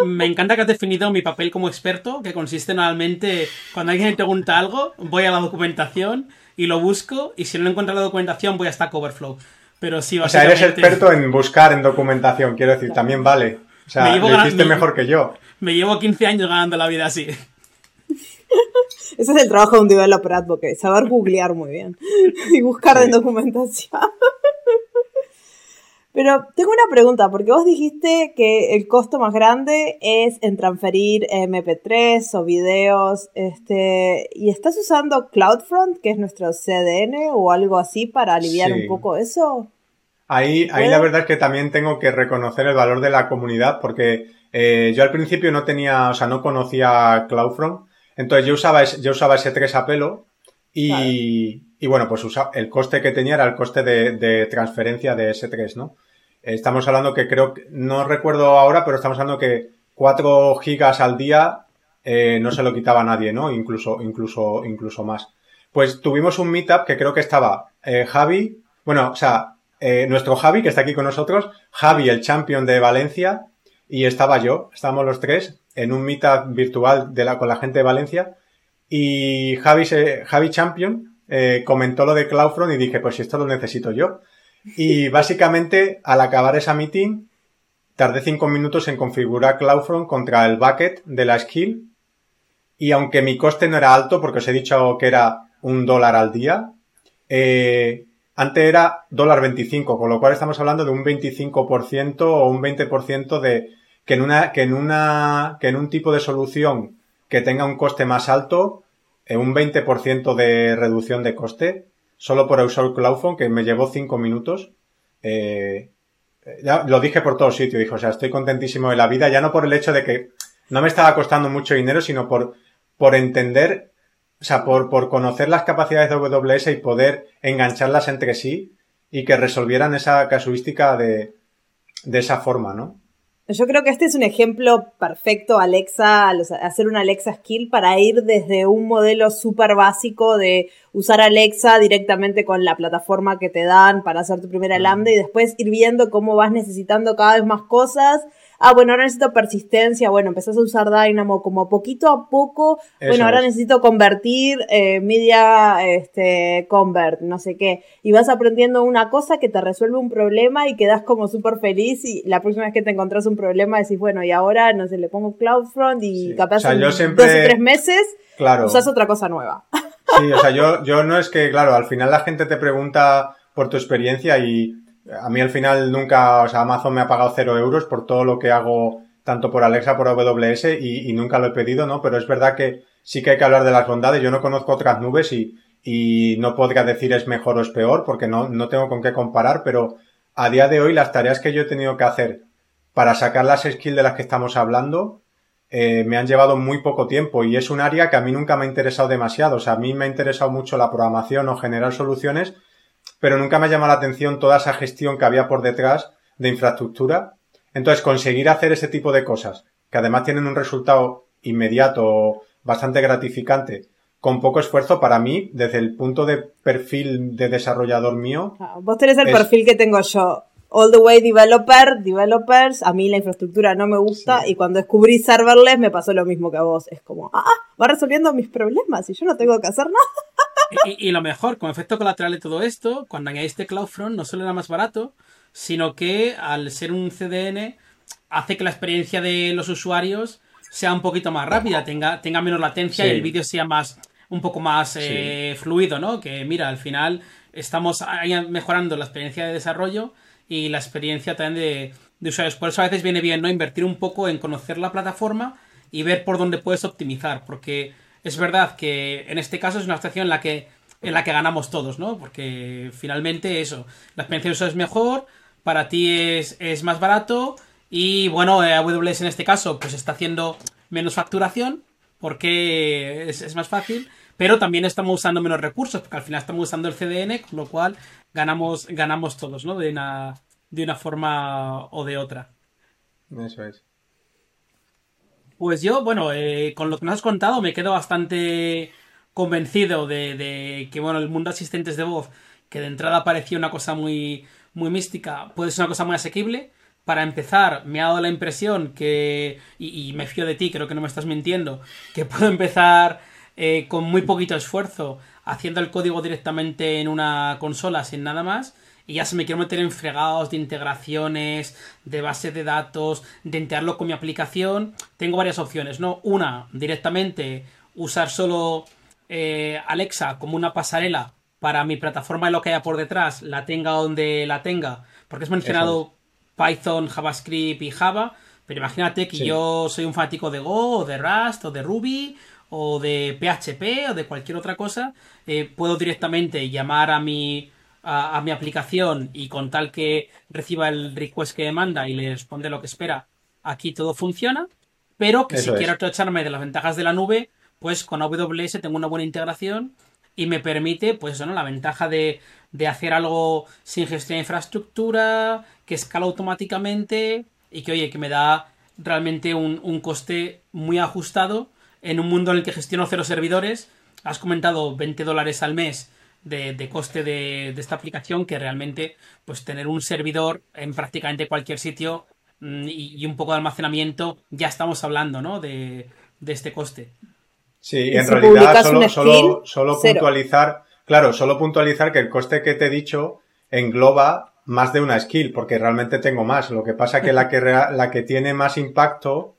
Me encanta que has definido mi papel como experto, que consiste normalmente, cuando alguien me pregunta algo, voy a la documentación y lo busco, y si no encuentro la documentación, voy a Stack Overflow. Pero sí, O sea, eres básicamente, experto en buscar en documentación, quiero decir, también vale. O sea, Me llevo lo hiciste me- mejor que yo. Me llevo 15 años ganando la vida así. Ese es el trabajo de un developer advocate, saber googlear muy bien y buscar Sí. en documentación. Pero tengo una pregunta, porque vos dijiste que el costo más grande es en transferir MP3 o videos, este, ¿y estás usando CloudFront, que es nuestro CDN o algo así para aliviar Sí. un poco eso? Ahí, ahí la verdad es que también tengo que reconocer el valor de la comunidad porque eh, yo al principio no tenía, o sea, no conocía CloudFront. Entonces yo usaba, yo usaba ese 3 a pelo y, y bueno, pues usa- el coste que tenía era el coste de, de transferencia de S3, ¿no? Estamos hablando que creo, no recuerdo ahora, pero estamos hablando que 4 gigas al día eh, no se lo quitaba nadie, ¿no? Incluso, incluso, incluso más. Pues tuvimos un meetup que creo que estaba eh, Javi, bueno, o sea, eh, nuestro Javi, que está aquí con nosotros, Javi, el champion de Valencia, y estaba yo, estábamos los tres en un meetup virtual de la, con la gente de Valencia, y Javi, Javi Champion eh, comentó lo de CloudFront y dije, pues si esto lo necesito yo. Y básicamente, al acabar esa meeting, tardé cinco minutos en configurar CloudFront contra el bucket de la skill. Y aunque mi coste no era alto, porque os he dicho que era un dólar al día, eh, antes era dólar 25, con lo cual estamos hablando de un 25% o un 20% de que en una, que en una, que en un tipo de solución que tenga un coste más alto, eh, un 20% de reducción de coste, solo por usar CloudFront, que me llevó 5 minutos. Eh, ya lo dije por todo sitio, dijo, o sea, estoy contentísimo de la vida, ya no por el hecho de que no me estaba costando mucho dinero, sino por, por entender, o sea, por, por conocer las capacidades de AWS y poder engancharlas entre sí y que resolvieran esa casuística de, de esa forma, ¿no? Yo creo que este es un ejemplo perfecto, Alexa, hacer una Alexa Skill para ir desde un modelo súper básico de usar Alexa directamente con la plataforma que te dan para hacer tu primera lambda y después ir viendo cómo vas necesitando cada vez más cosas. Ah, bueno, ahora necesito persistencia, bueno, empezás a usar Dynamo como poquito a poco, Eso bueno, ahora es. necesito convertir eh, media, este, convert, no sé qué, y vas aprendiendo una cosa que te resuelve un problema y quedas como súper feliz y la próxima vez que te encontrás un problema decís, bueno, y ahora, no sé, le pongo CloudFront y Sí. capaz O sea, en yo siempre- dos o tres meses Claro. usás otra cosa nueva. Sí, o sea, yo, yo no es que, claro, al final la gente te pregunta por tu experiencia y a mí al final nunca, o sea, Amazon me ha pagado cero euros por todo lo que hago, tanto por Alexa, por AWS y, y nunca lo he pedido, ¿no? Pero es verdad que sí que hay que hablar de las bondades. Yo no conozco otras nubes y, y no podría decir es mejor o es peor porque no, no tengo con qué comparar, pero a día de hoy las tareas que yo he tenido que hacer para sacar las skills de las que estamos hablando, eh, me han llevado muy poco tiempo y es un área que a mí nunca me ha interesado demasiado. O sea, a mí me ha interesado mucho la programación o generar soluciones, pero nunca me ha llamado la atención toda esa gestión que había por detrás de infraestructura. Entonces, conseguir hacer ese tipo de cosas, que además tienen un resultado inmediato, bastante gratificante, con poco esfuerzo para mí, desde el punto de perfil de desarrollador mío. Ah, vos tenés el perfil que tengo yo. All the way developer, developers, a mí la infraestructura no me gusta y cuando descubrí serverless me pasó lo mismo que a vos. Es como, ah, va resolviendo mis problemas y yo no tengo que hacer nada. Y, y lo mejor, con efecto colateral de todo esto, cuando añadiste CloudFront no solo era más barato, sino que al ser un CDN hace que la experiencia de los usuarios sea un poquito más rápida, tenga, tenga menos latencia y el vídeo sea más un poco más eh, fluido, ¿no? Que mira, al final estamos mejorando la experiencia de desarrollo y la experiencia también de, usuarios. Por eso a veces viene bien, ¿no? Invertir un poco en conocer la plataforma y ver por dónde puedes optimizar, porque es verdad que en este caso es una situación en la que en la que ganamos todos, ¿no? Porque finalmente eso, la experiencia de usuario es mejor, para ti es, es más barato y bueno, eh, AWS en este caso pues está haciendo menos facturación porque es, más fácil, pero también estamos usando menos recursos porque al final estamos usando el CDN, con lo cual ganamos, ganamos todos, ¿no? De una, de una forma o de otra. Eso es. Pues yo, bueno, eh, con lo que nos has contado me quedo bastante convencido de, de, que, bueno, el mundo de asistentes de voz, que de entrada parecía una cosa muy, muy mística, puede ser una cosa muy asequible para empezar, me ha dado la impresión que, y, me fío de ti, creo que no me estás mintiendo, que puedo empezar eh, con muy poquito esfuerzo haciendo el código directamente en una consola sin nada más. Y ya se me quiero meter en fregados de integraciones, de base de datos, de integrarlo con mi aplicación. Tengo varias opciones, ¿no? Una, directamente usar solo eh, Alexa como una pasarela para mi plataforma y lo que haya por detrás, la tenga donde la tenga. Porque has mencionado Python, JavaScript y Java, pero imagínate que yo soy un fanático de Go o de Rust o de Ruby o de PHP o de cualquier otra cosa, eh, puedo directamente llamar a mi, a, mi aplicación y con tal que reciba el request que demanda y le responde lo que espera, aquí todo funciona, pero que si quiero aprovecharme de las ventajas de la nube, pues con AWS tengo una buena integración y me permite, pues ¿no? la ventaja de, de hacer algo sin gestión de infraestructura, que escala automáticamente y que, oye, que me da realmente un, coste muy ajustado en un mundo en el que gestiono cero servidores. Has comentado 20 dólares al mes de, coste de, esta aplicación, que realmente, pues tener un servidor en prácticamente cualquier sitio mm, y, un poco de almacenamiento, ya estamos hablando, ¿no? De, este coste. Sí, en realidad solo, solo, solo puntualizar, claro, solo puntualizar que el coste que te he dicho engloba más de una skill, porque realmente tengo más. Lo que pasa que la que, la que tiene más impacto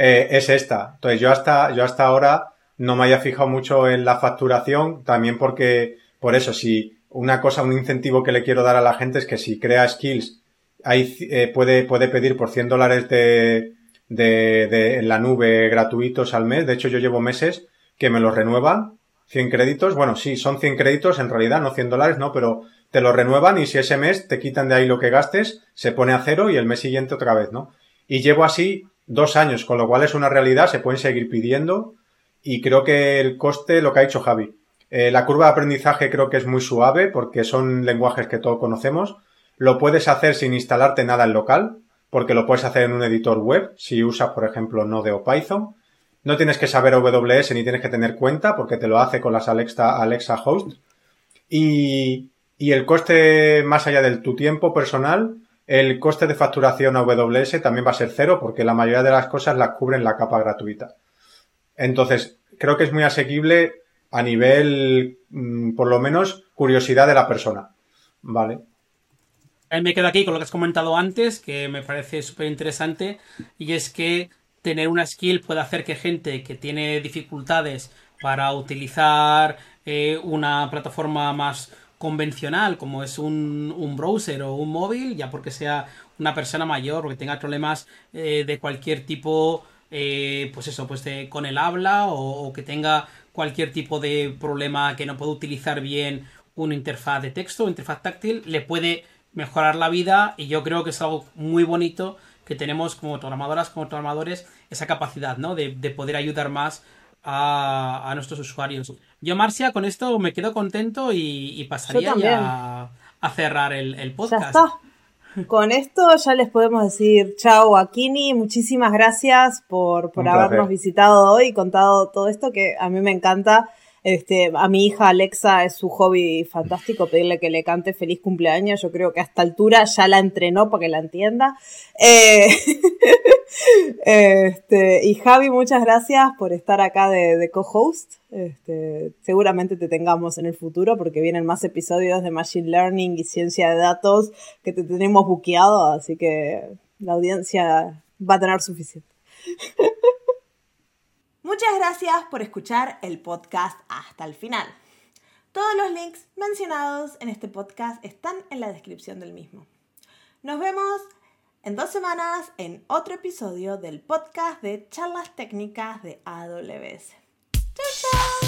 eh, es esta. Entonces yo hasta, yo hasta ahora no me haya fijado mucho en la facturación, también porque, por eso, si una cosa, un incentivo que le quiero dar a la gente es que si crea skills, ahí eh, puede, puede pedir por 100 dólares de, de, de, en la nube gratuitos al mes. De hecho, yo llevo meses que me los renuevan. 100 créditos. Bueno, sí, son 100 créditos en realidad, no 100 dólares, no, pero te lo renuevan y si ese mes te quitan de ahí lo que gastes, se pone a cero y el mes siguiente otra vez, ¿no? Y llevo así dos años, con lo cual es una realidad, se pueden seguir pidiendo y creo que el coste, lo que ha dicho Javi, eh, la curva de aprendizaje creo que es muy suave porque son lenguajes que todos conocemos. Lo puedes hacer sin instalarte nada en local, porque lo puedes hacer en un editor web, si usas, por ejemplo, Node o Python. No tienes que saber AWS ni tienes que tener cuenta, porque te lo hace con las Alexa, Alexa Host. Y, y el coste, más allá de tu tiempo personal, el coste de facturación a AWS también va a ser cero porque la mayoría de las cosas las cubren la capa gratuita. Entonces, creo que es muy asequible a nivel, mm, por lo menos, curiosidad de la persona. ¿Vale? Me quedo aquí con lo que has comentado antes, que me parece súper interesante, y es que tener una skill puede hacer que gente que tiene dificultades para utilizar eh, una plataforma más convencional como es un, un, browser o un móvil, ya porque sea una persona mayor o que tenga problemas eh, de cualquier tipo, eh, pues eso, pues con el habla o, que tenga cualquier tipo de problema que no pueda utilizar bien una interfaz de texto o interfaz táctil, le puede mejorar la vida y yo creo que es algo muy bonito que tenemos como programadoras, como programadores, esa capacidad, ¿no? De, poder ayudar más a, nuestros usuarios. Yo, Marcia, con esto me quedo contento y, pasaría ya a, cerrar el, podcast. Con esto ya les podemos decir chao a Kini, muchísimas gracias por, por habernos visitado hoy y contado todo esto que a mí me encanta. Este, a mi hija Alexa es su hobby fantástico pedirle que le cante feliz cumpleaños. Yo creo que a esta altura ya la entrenó para que la entienda. Eh, este, y Javi, muchas gracias por estar acá de, co-host. Este, seguramente te tengamos en el futuro porque vienen más episodios de Machine Learning y ciencia de datos que te tenemos buqueado, así que la audiencia va a tener suficiente. Muchas gracias por escuchar el podcast hasta el final. Todos los links mencionados en este podcast están en la descripción del mismo. Nos vemos en dos semanas en otro episodio del podcast de charlas técnicas de AWS. ¡Chao, chao!